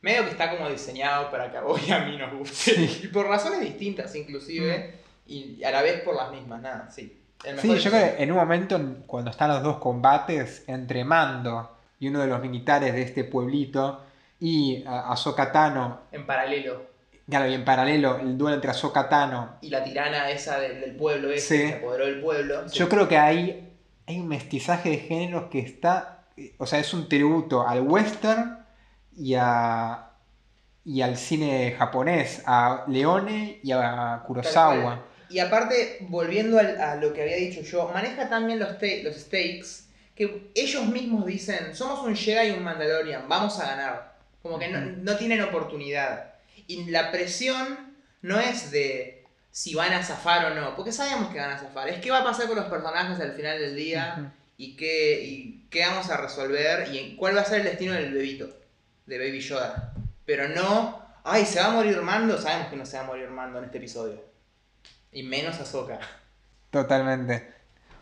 Medio que está como diseñado para que a vos y a mí nos guste. Sí. Y por razones distintas inclusive. Y a la vez por las mismas, nada, sí. El Sí, yo creo que en un momento en- cuando están los dos combates entre Mando y uno de los militares de este pueblito y Ahsoka Tano, En paralelo. claro, y en paralelo el duelo entre Ahsoka Tano, Y la tirana esa del, del pueblo ese, Sí. que se apoderó del pueblo. yo creo que hay, hay un mestizaje de géneros que está, o sea, es un tributo al western y a y al cine japonés, a Leone y a Kurosawa. Y aparte, volviendo a lo que había dicho yo, maneja también los, los stakes que ellos mismos dicen, somos un Jedi y un Mandalorian, vamos a ganar. Como que no, tienen oportunidad. Y la presión no es de si van a zafar o no, porque sabemos que van a zafar. Es qué va a pasar con los personajes al final del día y, qué, y qué vamos a resolver y cuál va a ser el destino del bebito, de Baby Yoda. Pero no, ay, se va a morir Mando, sabemos que no se va a morir Mando en este episodio. Y menos Ahsoka. Totalmente.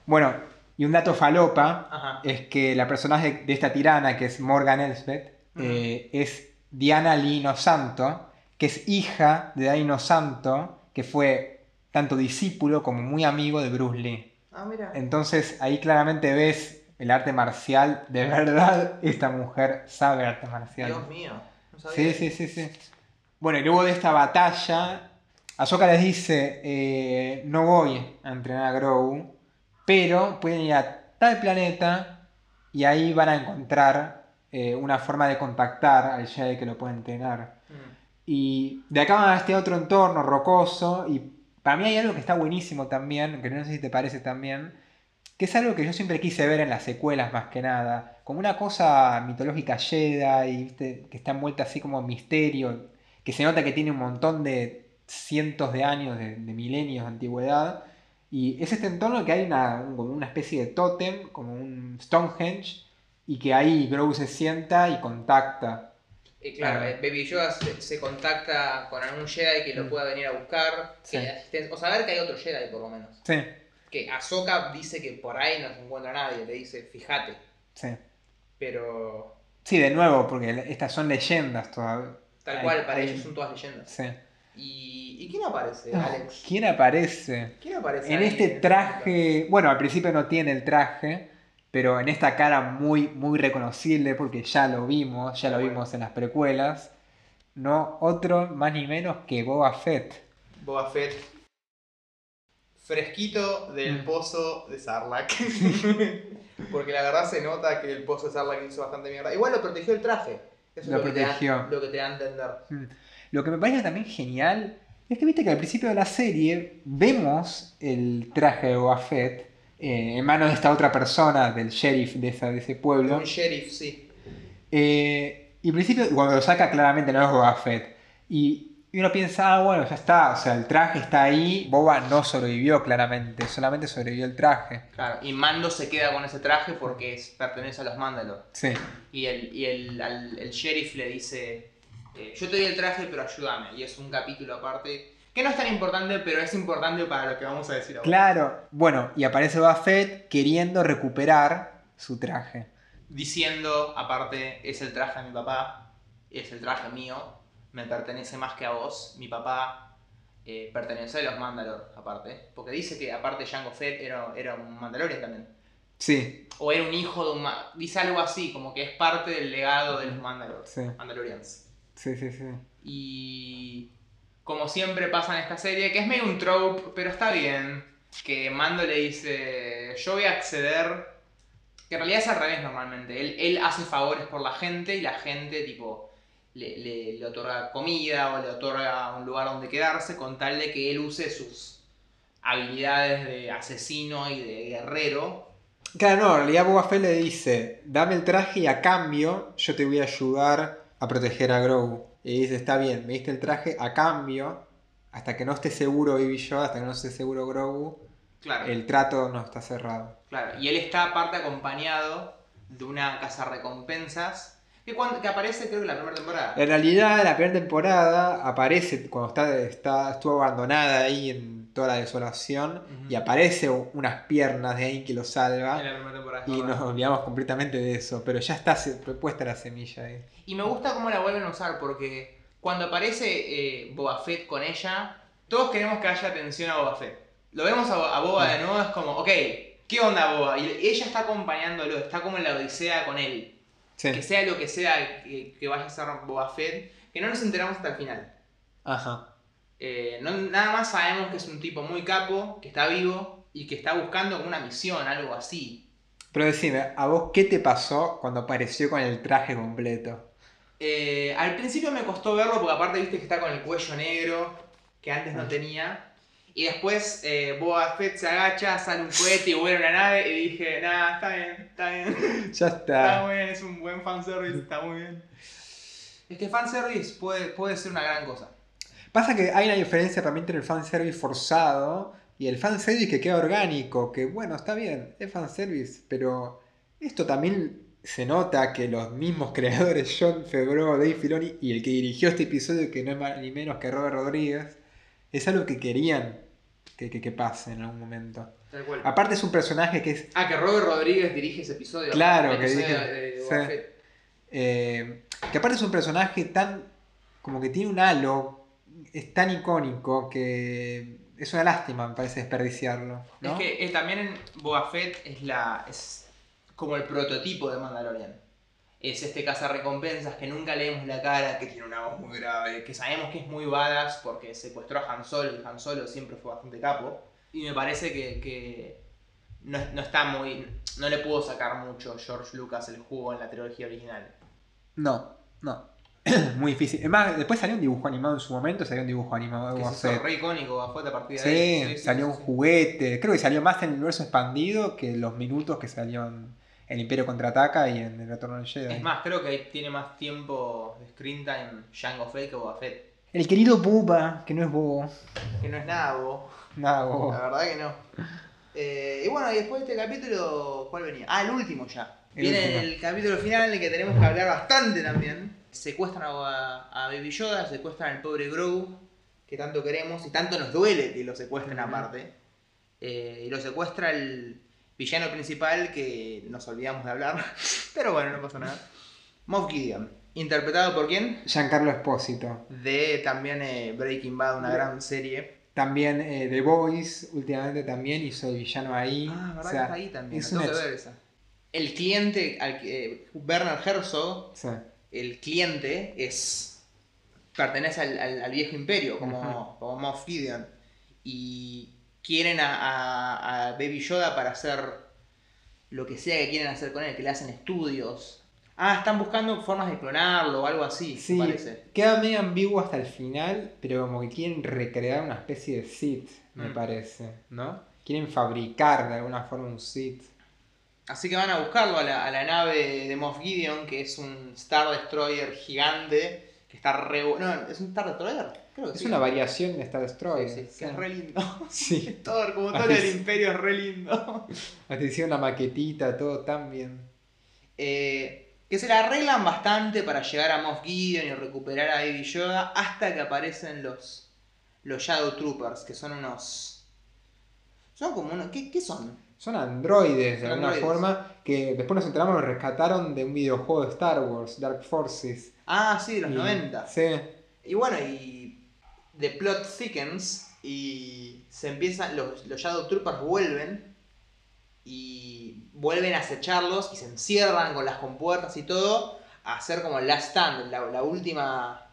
Bueno, y un dato falopa Ajá. es que la personaje de esta tirana, que es Morgan Elsbeth, eh, es Diana Lino Santo, que es hija de Daino Santo, que fue tanto discípulo como muy amigo de Bruce Lee. Ah, mira. Entonces ahí claramente ves el arte marcial. De verdad, esta mujer sabe arte marcial. Dios mío. No sabía. Sí, sí, sí, sí. Bueno, y luego de esta batalla, Ahsoka les dice, eh, no voy a entrenar a Grogu, pero pueden ir a tal planeta y ahí van a encontrar eh, una forma de contactar al Jedi que lo puede entrenar. Mm. Y de acá van a este otro entorno rocoso y para mí hay algo que está buenísimo también, que no sé si te parece también, que es algo que yo siempre quise ver en las secuelas más que nada, como una cosa mitológica Jedi, ¿viste? que está envuelta así como en misterio, que se nota que tiene un montón de cientos de años, de, de milenios de antigüedad, y es este entorno que hay una, un- como una especie de tótem, como un Stonehenge, y que ahí Grogu se sienta y contacta. Y claro, Ah. eh, Baby Yoda se, se contacta con algún Jedi que lo Mm. pueda venir a buscar, Sí. o saber que hay otro Jedi por lo menos. Sí, Que Ahsoka dice que por ahí no se encuentra nadie, le dice, fíjate. sí. Pero Sí, de nuevo, porque estas son leyendas todavía. tal Hay- cual, para hay- ellos son todas leyendas. Sí. ¿Y, ¿y quién aparece, Alex? ¿Quién aparece? ¿Quién aparece En ahí este traje, bueno, al principio no tiene el traje, pero en esta cara muy, muy reconocible, porque ya lo vimos, ya lo Bueno. vimos en las precuelas, no otro más ni menos que Boba Fett. Boba Fett. Fresquito del Mm. pozo de Sarlacc. *laughs* *laughs* Porque la verdad se nota que el pozo de Sarlacc hizo bastante mierda. Igual lo protegió el traje. Eso Lo es lo que, te protegió. da, lo que te da a entender. Mm. Lo que me parece también genial es que viste que al principio de la serie vemos el traje de Boba Fett eh, en manos de esta otra persona, del sheriff de, esa- de ese pueblo. Un sheriff, sí. Eh, y al principio, cuando lo saca, claramente no es Boba Fett. Y, y uno piensa, ah, bueno, ya está, o sea, el traje está ahí. Boba no sobrevivió, claramente, solamente sobrevivió el traje. Claro, y Mando se queda con ese traje porque es- pertenece a los Mandalor. Sí, Y el, y el, al- el sheriff le dice, eh, yo te doy el traje, pero ayúdame. Y es un capítulo aparte, que no es tan importante, pero es importante para lo que vamos a decir ahora. claro. Bueno, y aparece Boba Fett queriendo recuperar su traje. Diciendo, aparte, es el traje de mi papá, es el traje mío, me pertenece más que a vos. Mi papá eh, pertenece a los Mandalor, aparte. Porque dice que, aparte, Jango Fett era, era un Mandalorian también. Sí, O era un hijo de un... Dice algo así, como que es parte del legado de los Mandalor, Sí. Mandalorians. sí, sí, sí. Y como siempre pasa en esta serie, que es medio un trope, pero está bien, que Mando le dice, yo voy a acceder, que en realidad es al revés normalmente, él, él hace favores por la gente y la gente tipo le, le- le otorga comida o le otorga un lugar donde quedarse con tal de que él use sus habilidades de asesino y de guerrero. Claro, no, en realidad Boba Fett le dice, dame el traje y a cambio yo te voy a ayudar a proteger a Grogu. Y dice, está bien, me diste el traje a cambio, hasta que no esté seguro Baby Yoda, hasta que no esté seguro Grogu, Claro. el trato no está cerrado. Claro, y él está aparte acompañado de una casa recompensas que, cuando, que aparece creo que en la primera temporada. En realidad, la primera temporada aparece cuando está, está, estuvo abandonada ahí en toda la desolación Ujú. y aparece unas piernas de ahí que lo En salva la primera temporada. y nos olvidamos completamente de eso, pero ya está puesta la semilla ahí. Y me gusta cómo la vuelven a usar porque cuando aparece eh, Boba Fett con ella, todos queremos que haya atención a Boba Fett. Lo vemos a, a Boba de nuevo, es como, ok, ¿qué onda Boba? Y ella está acompañándolo, está como en la odisea con él. Sí. que sea lo que sea que, que vaya a ser Boba Fett, que no nos enteramos hasta el final. Ajá. Eh, no- nada más sabemos que es un tipo muy capo, que está vivo y que está buscando una misión, algo así. Pero decime, ¿a vos qué te pasó cuando apareció con el traje completo? Eh, al principio me costó verlo porque aparte viste que está con el cuello negro, que antes no Ah. tenía. Y después eh, Boba Fett se agacha, sale un cohete y vuela una nave y dije, nada, está bien, está bien. *laughs* Ya Está está. muy bien, es un buen fanservice, está muy bien. Es que fanservice puede, puede ser una gran cosa. Pasa que hay una diferencia también entre el fanservice forzado y el fanservice que queda orgánico, que bueno, está bien, es fanservice, pero esto también se nota que los mismos *laughs* creadores, John Favreau, Dave Filoni y el que dirigió este episodio, que no es más ni menos que Robert Rodríguez, es algo que querían que, que- que pase en algún momento. Tal cual. Aparte es un personaje que es Ah, que Robert Rodríguez dirige ese episodio. Claro, que de- de Fett. Eh, que aparte es un personaje tan. como que tiene un halo, es tan icónico que es una lástima, me parece, desperdiciarlo. ¿no? Es que eh, también en Boba Fett es la. es como el prototipo de Mandalorian. Es este recompensas que nunca leemos la cara, que tiene una voz muy grave, que sabemos que es muy badass porque secuestró a Han Solo y Han Solo siempre fue bastante capo. Y me parece que, que no, no está muy. no le pudo sacar mucho George Lucas el jugo en la trilogía original. No, no. *clears throat* Muy difícil. Es más, después salió un dibujo animado en su momento, salió un dibujo animado Que se hizo re icónico Fett a partir de Sí, ahí. salió un sí. juguete. Creo que salió más en el universo expandido que los minutos que salió en El Imperio Contraataca y en El Retorno del Jedi. Es más, creo que ahí tiene más tiempo de screen time Jango Fett que Boba Fett. El querido Bubba, que no es bobo. Que no es nada, Bobo. Nada, bobo. La verdad que no. Eh, y bueno, y después de este capítulo, ¿cuál venía? Ah, el último ya. El Viene último. el capítulo final en el que tenemos que hablar bastante también. Secuestran a, a Baby Yoda, secuestran al pobre Grogu, que tanto queremos y tanto nos duele que lo secuestren aparte. Eh, y lo secuestra el villano principal que nos olvidamos de hablar. *laughs* Pero bueno, no pasa nada. Moff Gideon. Interpretado por quién? Giancarlo Espósito. De también eh, Breaking Bad, una gran serie. También eh, The Boys, últimamente también hizo el villano ahí. Ah, verdad O sea, que está ahí también. es la un tengo que ex- ver esa. El cliente, al que, eh, Werner Herzog, sí. el cliente es pertenece al, al- al viejo imperio, como, como Moff Gideon. Y quieren a, a- a Baby Yoda para hacer lo que sea que quieren hacer con él, que le hacen estudios. Ah, están buscando formas de clonarlo o algo así, Sí, me parece. queda medio ambiguo hasta el final, pero como que quieren recrear una especie de Sith, me Mm. parece, ¿no? Quieren fabricar de alguna forma un Sith. Así que van a buscarlo a la, a la nave de Moff Gideon, que es un Star Destroyer gigante, que está re... No, ¿es un Star Destroyer? Creo que Es sí. una variación de Star Destroyer. Sí, que es re lindo. *laughs* Sí. todo, *laughs* como todo el *laughs* es. imperio es re lindo. Hasta hicieron la maquetita, todo tan bien. Eh, que se la arreglan bastante para llegar a Moff Gideon y recuperar a Baby Yoda hasta que aparecen los, los Shadow Troopers, que son unos... Son como unos... ¿Qué, qué son? Son androides de Son alguna androides. forma que después nos enteramos que rescataron de un videojuego de Star Wars, Dark Forces. Ah, sí, de los Y- 90. Sí. Y bueno, y the plot thickens y se empiezan, los, los Shadow Troopers vuelven y vuelven a acecharlos y se encierran con las compuertas y todo a hacer como el last stand, la, la última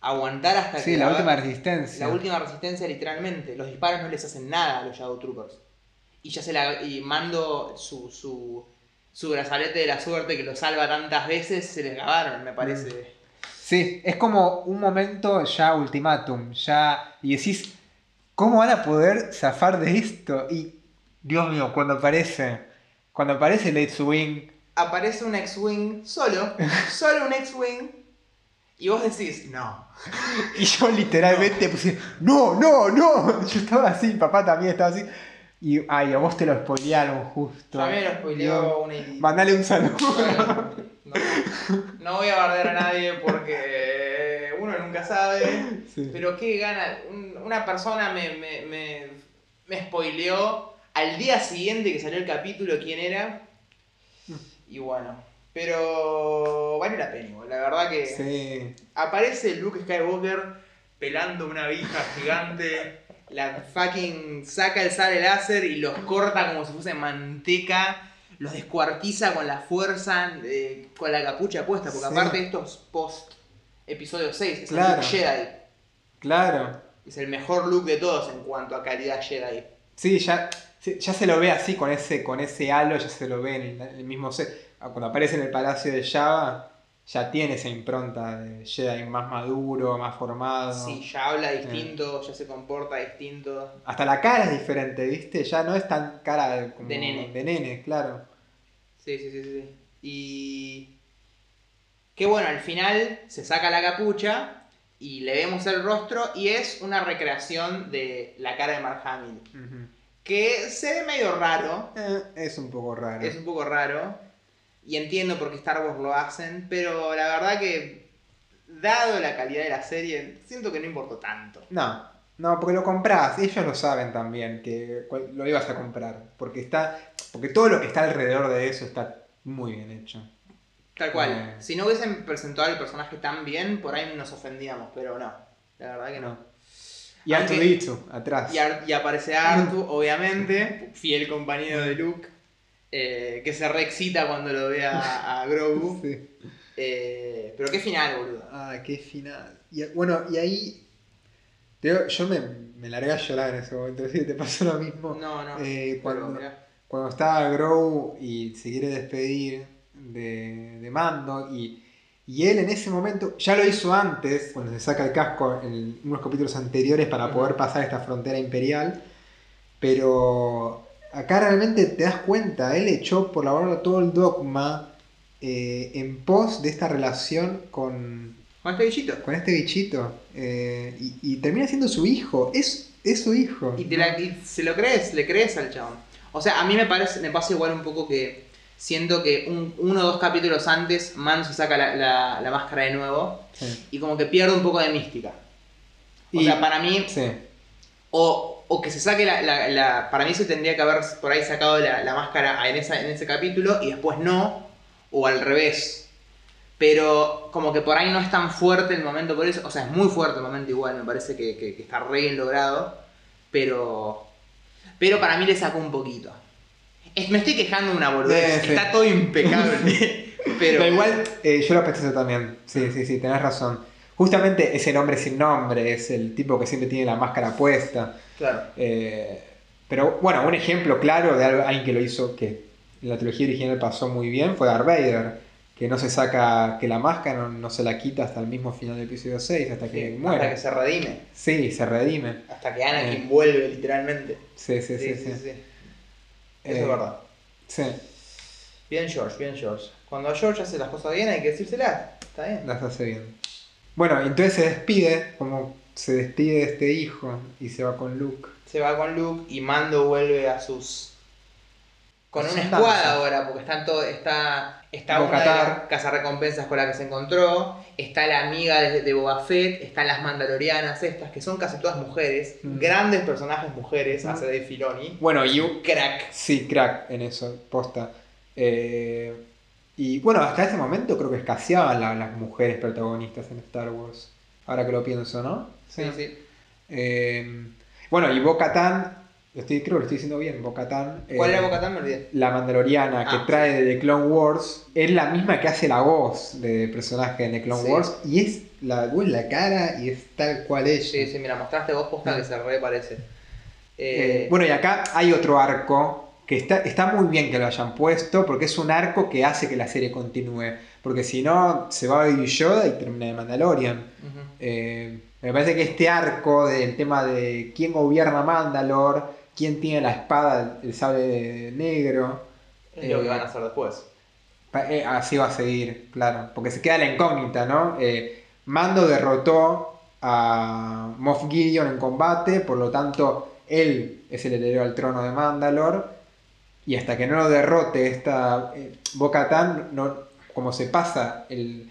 aguantar hasta Sí, que la a última resistencia. la última resistencia literalmente. Los disparos no les hacen nada a los Shadow Troopers. Y ya se la y mando su, su, su brazalete de la suerte que lo salva tantas veces, se les acabaron, me parece. Sí, es como un momento ya ultimátum, ya. Y decís, ¿cómo van a poder zafar de esto? Y, Dios mío, cuando aparece, cuando aparece el X-Wing, aparece un X-Wing solo, solo un X-Wing, y vos decís, no. *laughs* y yo literalmente puse, ¡No, no, no! *laughs* Yo estaba así, papá también estaba así. Y, ay, a vos te lo spoilearon justo. También lo Dios. spoileó una. Mandale un saludo. No, no voy a bardear a nadie porque uno nunca sabe. Sí. Pero qué gana. Un- una persona me, me, me, me spoileó al día siguiente que salió el capítulo quién era. Y bueno. Pero vale la pena, la verdad que Sí. aparece Luke Skywalker pelando una vija gigante. La fucking saca el sable láser y los corta como si fuese manteca. los descuartiza con la fuerza, eh, con la capucha puesta, porque Sí. aparte esto es post episodio 6, es Claro. el look Jedi. Claro. Es el mejor look de todos en cuanto a calidad Jedi. Sí, ya, ya se lo ve así con ese, con ese halo, ya se lo ve en el, en el mismo set. Ah, Cuando aparece en el palacio de Java, ya tiene esa impronta de Jedi más maduro, más formado. Sí, ya habla distinto, ya se comporta distinto. Hasta la cara es diferente, ¿viste? Ya no es tan cara de, como De nene. de nene, claro. Sí, sí, sí, sí. Y. Que bueno, al final se saca la capucha y le vemos el rostro y es una recreación de la cara de Mark Hamill. Que se ve medio raro, Eh, es un poco raro. es un poco raro. Y entiendo por qué Star Wars lo hacen, pero la verdad que, dado la calidad de la serie, siento que no importó tanto. No, no, porque lo compras, ellos lo saben también, que lo ibas a comprar. Porque está. Porque todo lo que está alrededor de eso está muy bien hecho. Tal cual. Eh. Si no hubiesen presentado al personaje tan bien, por ahí nos ofendíamos, pero no. La verdad que no. Y Arturito, atrás. Y, y aparece Artu, obviamente, fiel compañero de Luke, eh, que se reexcita cuando lo ve a, a Grogu. *laughs* Sí. Eh, pero qué final, boludo. Ah, qué final. Y, bueno, y ahí. digo, yo me, me largué a llorar en ese momento. *laughs* ¿sí? ¿Te pasó lo mismo? No, no. Eh, cuando, cuando estaba Grow y se quiere despedir de, de Mando y, y él en ese momento, ya lo hizo antes, cuando se saca el casco en unos capítulos anteriores para poder pasar esta frontera imperial, pero acá realmente te das cuenta, él echó por la borda todo el dogma eh, en pos de esta relación con, Con este bichito. con este bichito eh, y, y termina siendo su hijo, es, es su hijo. Y, te la- y se lo crees, le crees al chabón. O sea, a mí me parece, me pasa igual un poco que siento que un- uno o dos capítulos antes Man se saca la, la- la máscara de nuevo Sí. y como que pierde un poco de mística. O Y- sea, para mí, Sí. o, o que se saque la, la- la- Para mí se tendría que haber por ahí sacado la, la máscara en, esa, en ese capítulo y después no, o al revés. Pero como que por ahí no es tan fuerte el momento por eso. O sea, es muy fuerte el momento igual, me parece que, que- que está re bien logrado. Pero. Pero para mí le sacó un poquito. Es- me estoy quejando de una boludez. Sí, sí. Está todo impecable. *laughs* pero. Pero igual, eh, yo lo pensé también. Sí, sí, sí, tenés razón. Justamente ese nombre sin nombre, es el tipo que siempre tiene la máscara puesta. Claro. Eh, pero bueno, un ejemplo claro de alguien que lo hizo, que en la trilogía original pasó muy bien, fue Darth Vader. Que no se saca, que la máscara no, no se la quita hasta el mismo final del episodio 6, hasta que muere. Hasta que se redime. Sí, se redime. Hasta que Anakin Eh. vuelve, literalmente. Sí, sí, sí. sí, Eso Eh, es verdad. Sí, Bien George, bien George. Cuando George hace las cosas bien hay que decírselas. Está bien. las hace bien. Bueno, entonces se despide, como se despide de este hijo y se va con Luke. Se va con Luke y Mando vuelve a sus. Con una escuadra ahora, porque están todo, está, está una las cazarrecompensas con la que se encontró, está la amiga de, de Boba Fett, están las mandalorianas estas, que son casi todas mujeres, Mm. grandes personajes mujeres, Mm. hace de Filoni. Bueno, y un- Crack. Sí, crack en eso, posta. Eh, y bueno, hasta ese momento creo que escaseaban la- las mujeres protagonistas en Star Wars. Ahora que lo pienso, ¿no? Sí, sí. Eh, bueno, y Bo-Katan, creo que lo estoy diciendo bien, Bo-Katan. ¿Cuál eh, era? Me olvidé. La Mandaloriana que Ah, trae de The Clone Wars es la misma que hace la voz de personaje de The Clone Sí. Wars y es la, la cara y es tal cual ella. Sí, sí, mira, mostraste vos posta que se re parece. Eh, Eh, bueno, y acá hay otro arco que está, está muy bien que lo hayan puesto porque es un arco que hace que la serie continúe. Porque si no, se va a Baby Yoda y termina de Mandalorian. Eh, me parece que este arco del tema de quién gobierna Mandalor, quién tiene la espada, el sable negro, Es lo que eh, van a hacer después. eh, así va a seguir, claro. Porque se queda la incógnita, ¿no? Mando derrotó a Moff Gideon en combate, por lo tanto, él es el heredero al trono de Mandalor. Y hasta que no lo derrote esta eh, Bo-Katan, no, como se pasa, el,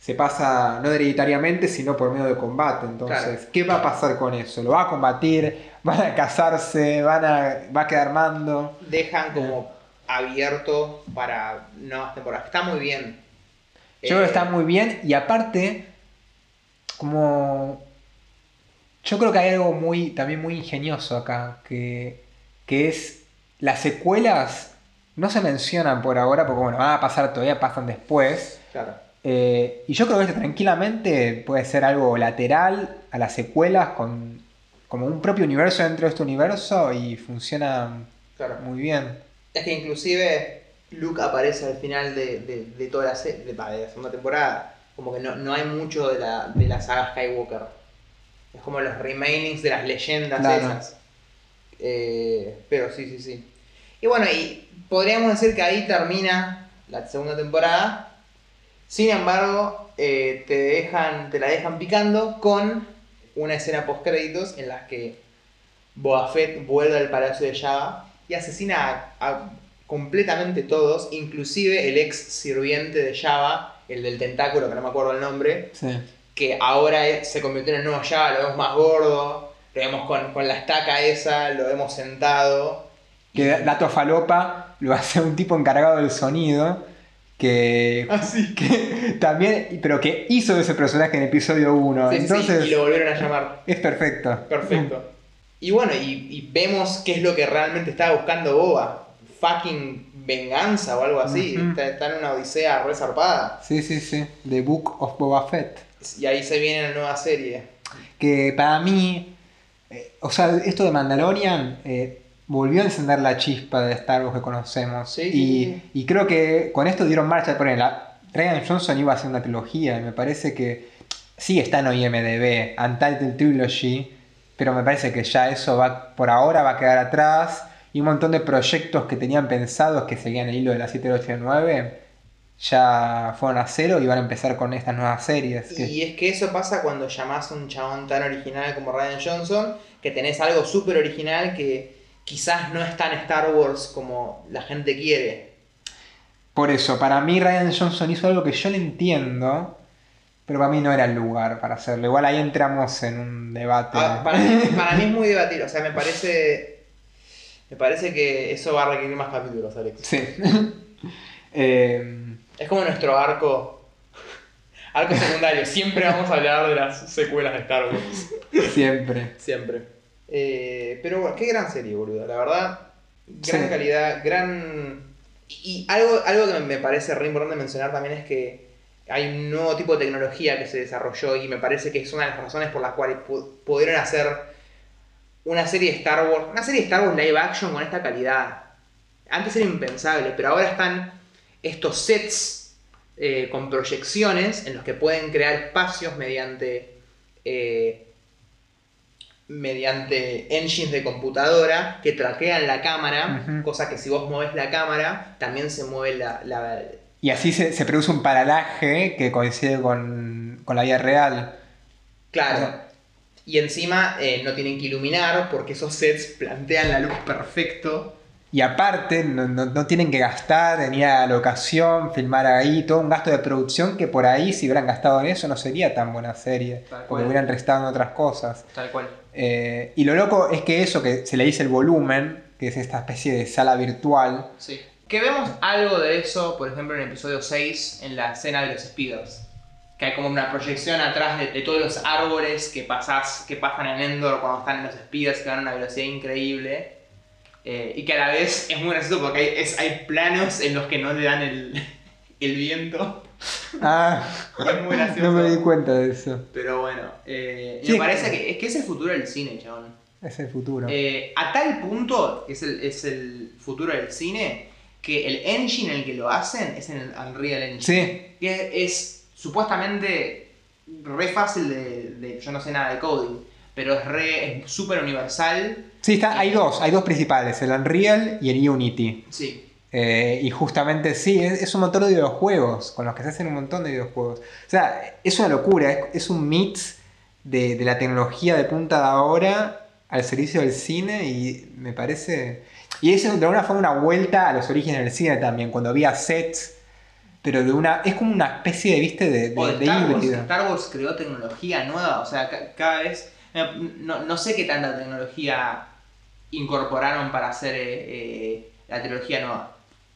se pasa no hereditariamente, sino por medio de combate. Entonces, Claro. ¿qué va a pasar con eso? ¿Lo va a combatir? ¿Van a casarse? ¿Van a, ¿Va a quedar mando? Dejan como abierto para nuevas temporadas. Está muy bien. Yo creo que Eh, está muy bien y aparte, como... Yo creo que hay algo muy, también muy ingenioso acá, que, que es las secuelas no se mencionan por ahora, porque bueno, van a pasar todavía, pasan después. Claro. Eh, y yo creo que este tranquilamente puede ser algo lateral a las secuelas, con como un propio universo dentro de este universo y funciona Claro. muy bien. Es que inclusive Luke aparece al final de, de, de toda la, se- de, va, de la segunda temporada. Como que no, no hay mucho de la, de la saga Skywalker. Es como los remainings de las leyendas Claro. esas. Eh, pero sí, sí, sí. Y bueno, y podríamos decir que ahí termina la segunda temporada. Sin embargo, eh, te dejan, te la dejan picando con una escena post créditos en la que Boba Fett vuelve al palacio de Java y asesina a, a completamente todos, inclusive el ex sirviente de Java, el del tentáculo, que no me acuerdo el nombre, Sí. que ahora es- se convirtió en el nuevo Java, lo vemos más gordo, lo vemos con, con la estaca esa, lo vemos sentado. Que dato falopa lo hace un tipo encargado del sonido que, Así. *laughs* que también, pero que hizo ese personaje en episodio 1. Sí, sí, sí, Entonces y lo volvieron a llamar. es perfecto. Perfecto. *laughs* Y bueno, y, y vemos qué es lo que realmente estaba buscando Boba. Fucking venganza o algo así. Está, está en una odisea re zarpada. Sí, sí, sí. The Book of Boba Fett. Y ahí se viene la nueva serie. Que para mí, eh, o sea, esto de Mandalorian eh, volvió a encender la chispa de Star Wars que conocemos. Sí, y, sí, y creo que con esto dieron marcha. Por ejemplo, Ryan Johnson iba a hacer una trilogía y me parece que sí está en IMDB, Untitled Trilogy, pero me parece que ya eso va por ahora va a quedar atrás. Y un montón de proyectos que tenían pensados que seguían el hilo de la 7, 8 y 9 ya fueron a cero y van a empezar con estas nuevas series. que- Y es que eso pasa cuando llamás a un chabón tan original como Ryan Johnson, que tenés algo súper original que quizás no es tan Star Wars como la gente quiere. Por eso, para mí Ryan Johnson hizo algo que yo le entiendo, pero para mí no era el lugar para hacerlo. Igual ahí entramos en un debate. Ah, para, mí, para mí es muy debatible, o sea, me parece. Me parece que eso va a requerir más capítulos, Alex. Sí. *laughs* Eh, Es como nuestro arco. Arco secundario. Siempre vamos a hablar de las secuelas de Star Wars. siempre. Siempre. Eh, pero bueno, qué gran serie, boludo. La verdad, gran Sí. calidad, gran. Y algo, algo que me parece re importante mencionar también es que hay un nuevo tipo de tecnología que se desarrolló y me parece que es una de las razones por las cuales pu- pudieron hacer una serie de Star Wars, una serie de Star Wars live action con esta calidad. Antes era impensable, pero ahora están estos sets eh, con proyecciones en los que pueden crear espacios mediante eh, mediante engines de computadora que traquean la cámara, Ujú. cosa que si vos mueves la cámara, también se mueve la... la- Y así se, se produce un paralaje que coincide con, con la vida real. Claro. Y encima eh, no tienen que iluminar porque esos sets plantean la luz perfecto. Y aparte, no, no- no tienen que gastar en ir a la locación, filmar ahí, todo un gasto de producción que por ahí, si hubieran gastado en eso, no sería tan buena serie. Tal cual. Porque hubieran restado en otras cosas. Tal cual. Eh, y lo loco es que eso que se le dice el volumen, que es esta especie de sala virtual, Sí. Que vemos algo de eso, por ejemplo, en el episodio 6, en la escena de los speeders. Que hay como una proyección atrás de, de todos los árboles que, pasás, que pasan en Endor cuando están en los speeders, que van a una velocidad increíble. Eh, y que a la vez es muy gracioso porque hay, es- hay planos en los que no le dan el, *laughs* el viento. Ah, es muy gracioso. no me di cuenta de eso. Pero bueno, eh, Sí, me parece que- es que es el futuro del cine, chabón. Es el futuro. Eh, a tal punto, es el, es el futuro del cine, que el engine en el que lo hacen es en el Unreal Engine. sí, Que es, es supuestamente re fácil de, de- Yo no sé nada de coding, pero es re. es súper universal. sí está, hay dos, hay dos principales, el Unreal y el Unity. Sí. Eh, y justamente sí, es, es un motor de videojuegos, con los que se hacen un montón de videojuegos. O sea, es una locura, es, es un mix de, de la tecnología de punta de ahora al servicio del cine y me parece... Y es de alguna forma una vuelta a los orígenes del cine también, cuando había sets, pero de una... Es como una especie de, viste, de, de, de Star, Wars. Star Wars creó tecnología nueva, o sea, ca- cada vez. eh, No, no sé qué tanta tecnología incorporaron para hacer eh, eh, la trilogía nueva.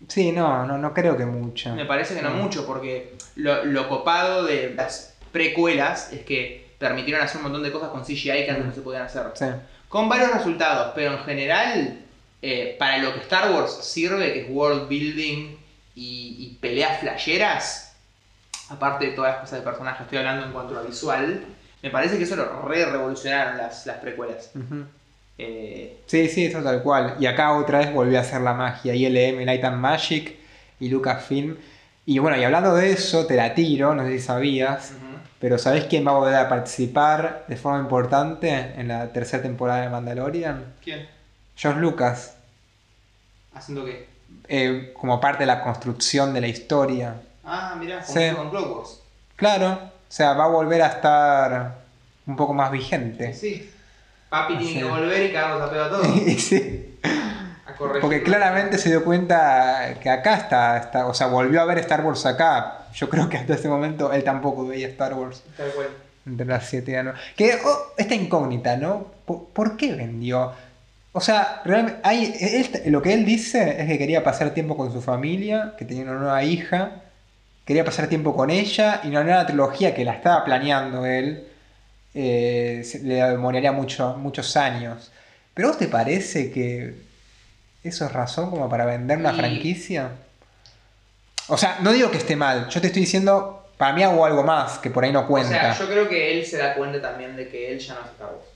Sí, no, no, no creo que mucho. Me parece que no No. mucho, porque lo, lo copado de las precuelas es que permitieron hacer un montón de cosas con CGI que antes no se podían hacer. Sí. Con varios resultados, pero en general eh, para lo que Star Wars sirve, que es world building y, y peleas flasheras, aparte de todas las cosas de personaje, estoy hablando en cuanto a visual, me parece que eso lo re revolucionaron las, las precuelas. Eh, Sí, sí, eso tal cual. Y acá otra vez volvió a hacer la magia. ILM, Light and Magic y Lucasfilm. Y bueno, y hablando de eso, te la tiro, no sé si sabías. Pero ¿sabés quién va a volver a participar de forma importante en la tercera temporada de Mandalorian? ¿Quién? George Lucas, ¿Haciendo qué? eh, como parte de la construcción de la historia. Ah, mirá, como Sí. hizo con Wars. Claro, o sea, va a volver a estar un poco más vigente. Sí. Papi tiene que volver y cagarnos a pedo a todos. *laughs* Sí, A corregir. porque claramente se dio cuenta que acá está, está, o sea, volvió a ver Star Wars acá. Yo creo que hasta ese momento él tampoco veía Star Wars. Tal cual. Entre las 7 y la 9. Que oh, esta incógnita, ¿no? ¿Por, por qué vendió? O sea, realmente, hay, él- lo que él dice es que quería pasar tiempo con su familia, que tenía una nueva hija, quería pasar tiempo con ella y una nueva trilogía que la estaba planeando él, eh, le demoraría mucho, muchos años. ¿Pero vos te parece que eso es razón como para vender una franquicia? O sea, no digo que esté mal, yo te estoy diciendo, para mí hago algo más que por ahí no O cuenta. sea, yo creo que él se da cuenta también de que él ya no es Star Wars.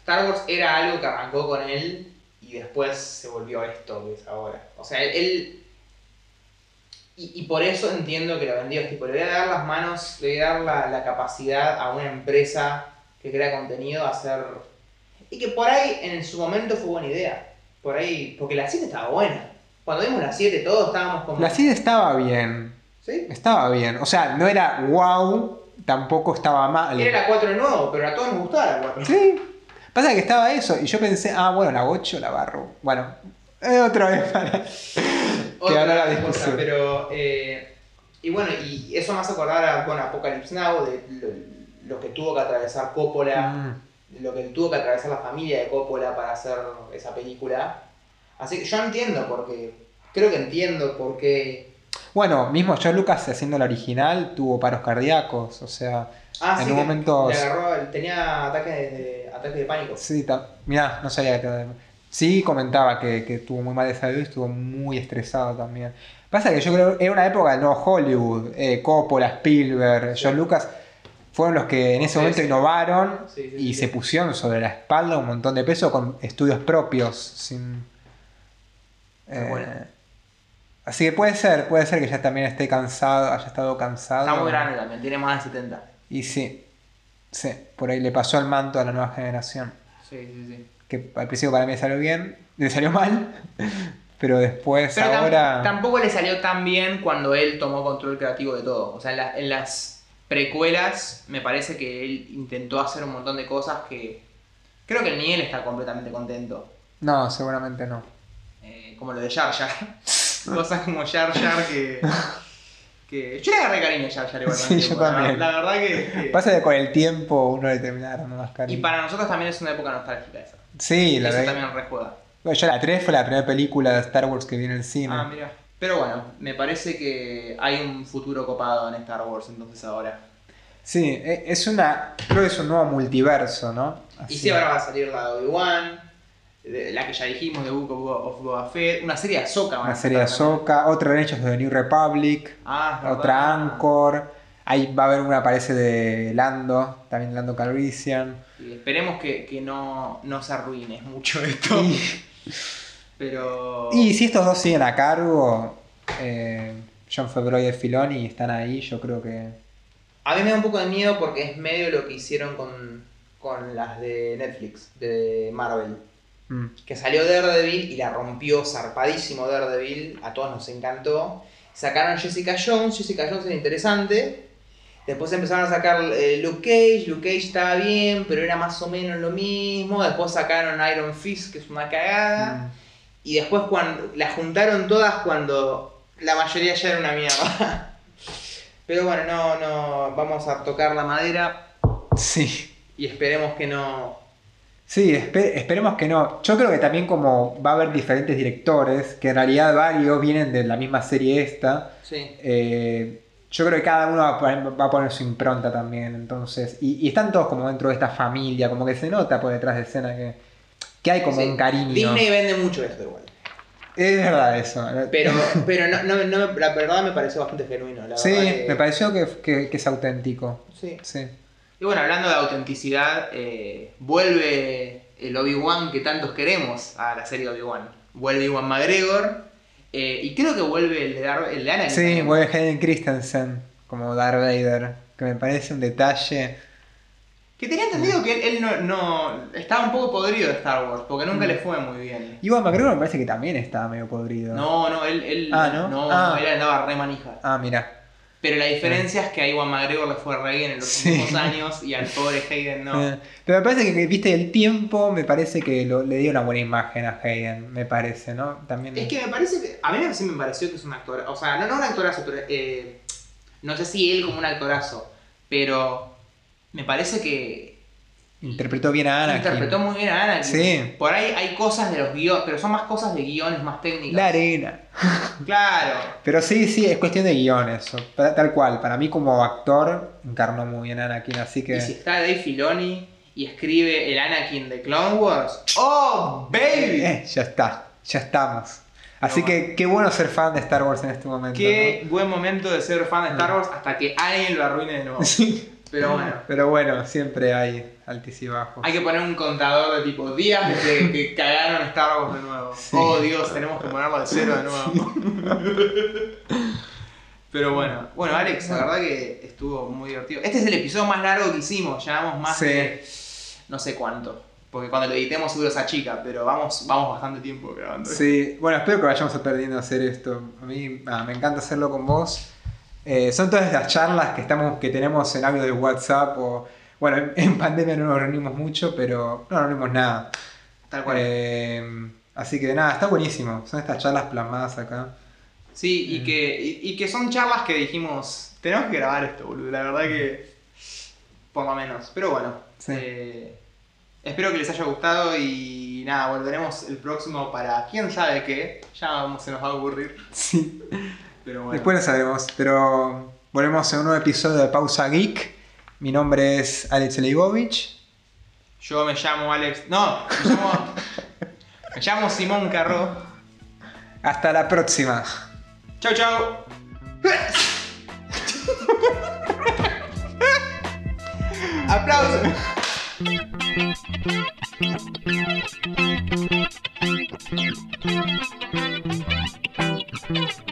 Star Wars era algo que arrancó con él y después se volvió esto que es ahora. O sea, él... Y, y por eso entiendo que lo vendió. Es tipo, le voy a dar las manos, le voy a dar la, la capacidad a una empresa que crea contenido a hacer... Y que por ahí en su momento fue buena idea. Por ahí... Porque la 7 estaba buena. Cuando vimos la 7 todos estábamos como... La serie estaba bien, ¿Sí? estaba bien. O sea, no era wow, tampoco estaba mal. Era la 4 de nuevo, pero a todos nos gustaba la 4. Sí. Pasa que estaba eso y yo pensé, ah, bueno, la 8 la barro. Bueno, eh, otra vez para que ahora la cosa, discusión. pero eh, y bueno, y eso me hace acordar a bueno, Apocalypse Now, de lo, lo que tuvo que atravesar Coppola, Mm. lo que tuvo que atravesar la familia de Coppola para hacer esa película. Así que yo entiendo porque creo que entiendo por qué. Bueno, mismo George Lucas haciendo la original tuvo paros cardíacos, o sea, Ah, En sí, un momento- le agarró, tenía ataques de, ataques de pánico. sí, mirá, no sabía que Sí, comentaba que, que estuvo muy mal de salud y estuvo muy estresado también. Pasa que yo creo que era una época nuevo Hollywood, eh, Coppola, Spielberg, George Lucas, fueron los que en ese momento sí. innovaron Sí, y se pusieron sobre la espalda un montón de peso con estudios propios, sin... Eh, bueno. Así que puede ser, puede ser que ya también esté cansado, haya estado cansado. Está muy grande también, tiene más de 70. Y sí, sí, por ahí le pasó el manto a la nueva generación. Sí, sí, sí. Que al principio para mí le salió bien, le salió mal, pero después Pero ahora... tampoco le salió tan bien cuando él tomó control creativo de todo. O sea, en, la- en las precuelas me parece que él intentó hacer un montón de cosas que creo que ni él está completamente contento. No, seguramente no. Eh, como lo de Jar Jar. *laughs* cosas como Jar Jar que... que... Yo le agarré cariño a Jar Jar igual. *laughs* Sí, yo la- también. La, verdad que... que- Pasa que con el tiempo uno le termina agarrando más cariño. Y para nosotros también es una época nostálgica esa. Sí, la Eso también rejuega. Bueno, yo la 3 fue la primera película de Star Wars que vi en el cine. Ah, mira. Pero bueno, me parece que hay un futuro copado en Star Wars entonces ahora. Sí, e- es una. Creo que es un nuevo multiverso, ¿no? Y Así. sí, ahora va a salir la de Obi-Wan, la que ya dijimos, de Book of, Boba Fett, una serie de Ahsoka. van a Una serie de. Ahsoka, otra de hechos de New Republic, Ah, otra Anchor. Ahí va a haber una, parece, de Lando, también Lando Calrissian. Y esperemos que, que no, no se arruine mucho *laughs* esto. Y, Pero. y si estos dos siguen a cargo, eh, John Favreau y Filoni están ahí, yo creo que. A mí me da un poco de miedo porque es medio lo que hicieron con, con las de Netflix, de Marvel. mm, que salió Daredevil y la rompió zarpadísimo Daredevil, a todos nos encantó. Sacaron Jessica Jones, Jessica Jones era interesante. Después empezaron a sacar eh, Luke Cage, Luke Cage estaba bien, pero era más o menos lo mismo. Después sacaron Iron Fist, que es una cagada. mm. Y después cuando la juntaron todas cuando la mayoría ya era una mierda. *laughs* Pero bueno, no, no, vamos a tocar la madera Sí. y esperemos que no... Sí, espe- esperemos que no. Yo creo que también como va a haber diferentes directores, que en realidad varios vienen de la misma serie esta, Sí. eh, yo creo que cada uno va a, poner, va a poner su impronta también, entonces, y, y están todos como dentro de esta familia, como que se nota por detrás de escena que, que hay como Sí. un cariño. Disney vende mucho esto igual. Es verdad eso. Pero, *laughs* pero no, no, no la verdad me pareció bastante genuino. La sí, verdad que- me pareció que, que- que es auténtico. Sí. Sí. Y bueno, hablando de autenticidad, eh, vuelve el Obi-Wan que tantos queremos a la serie Obi-Wan. Vuelve Iwan McGregor. Eh, y creo que vuelve el de, Dar el de Anakin. Sí, también. vuelve Hayden Christensen como Darth Vader, que me parece un detalle. Que tenía entendido que él, él no, no- estaba un poco podrido de Star Wars, porque nunca Mm. le fue muy bien. Iwan McGregor me parece que también estaba medio podrido. No, no, él, él, Ah, ¿no? no, Ah. él andaba re manija. Ah, mira. Pero la diferencia es que a Iwan McGregor le fue re bien en los Sí. últimos *laughs* años y al pobre Hayden no. Eh, Pero me parece que, viste, el tiempo me parece que lo- le dio una buena imagen a Hayden, me parece, ¿no? También. Es que me parece que. A mí sí me pareció que es un actor. O sea, no, no un actorazo, pero. eh, no sé si él como un actorazo. Pero. Me parece que. Interpretó bien a Anakin. Interpretó muy bien a Anakin. Sí. Por ahí hay cosas de los guiones. Pero son más cosas de guiones más técnicas. La arena. *laughs* Claro. Pero sí, sí, es cuestión de. Pa- Tal cual, para mí como actor encarnó muy bien a Anakin, así que... Y si está Dave Filoni y escribe el Anakin de Clone Wars. ¡Oh, baby! Eh, ya está, ya estamos. Así No, que qué bueno ser fan de Star Wars en este momento. Qué buen momento de ser fan de Star Wars hasta que alguien lo arruine de nuevo. *laughs* Sí. Pero bueno. Pero bueno, siempre hay altis y bajos. Hay que poner un contador de tipo días desde que cagaron Star Wars de nuevo. Sí. Oh Dios, tenemos que ponerlo de cero de nuevo. *laughs* Pero bueno, bueno Alex, la verdad que estuvo muy divertido. Este es el episodio más largo que hicimos, llevamos más Sí. de no sé cuánto. Porque cuando lo editemos seguro esa chica, pero vamos, vamos bastante tiempo grabando. Sí, bueno, espero que vayamos aprendiendo a hacer esto. A mí ah, me encanta hacerlo con vos. Eh, son todas las charlas que, estamos, que tenemos en audio de WhatsApp o... Bueno, en, pandemia no nos reunimos mucho, pero no nos reunimos nada. Tal cual. Eh, así que nada, está buenísimo. Son estas charlas plasmadas acá. Sí, Mm. y que, y, y que son charlas que dijimos, tenemos que grabar esto, boludo. La verdad que, por lo menos. Pero bueno, Sí. eh, espero que les haya gustado y nada, volveremos el próximo para quién sabe qué. Ya se nos va a ocurrir. Sí. Después lo sabemos, Pero volvemos a un nuevo episodio de Pausa Geek. Mi nombre es Alex Leibovich. Yo me llamo Alex. No, me llamo. *laughs* me llamo Simón Carro. Hasta la próxima. Chau, chau. *laughs* Aplausos. *laughs*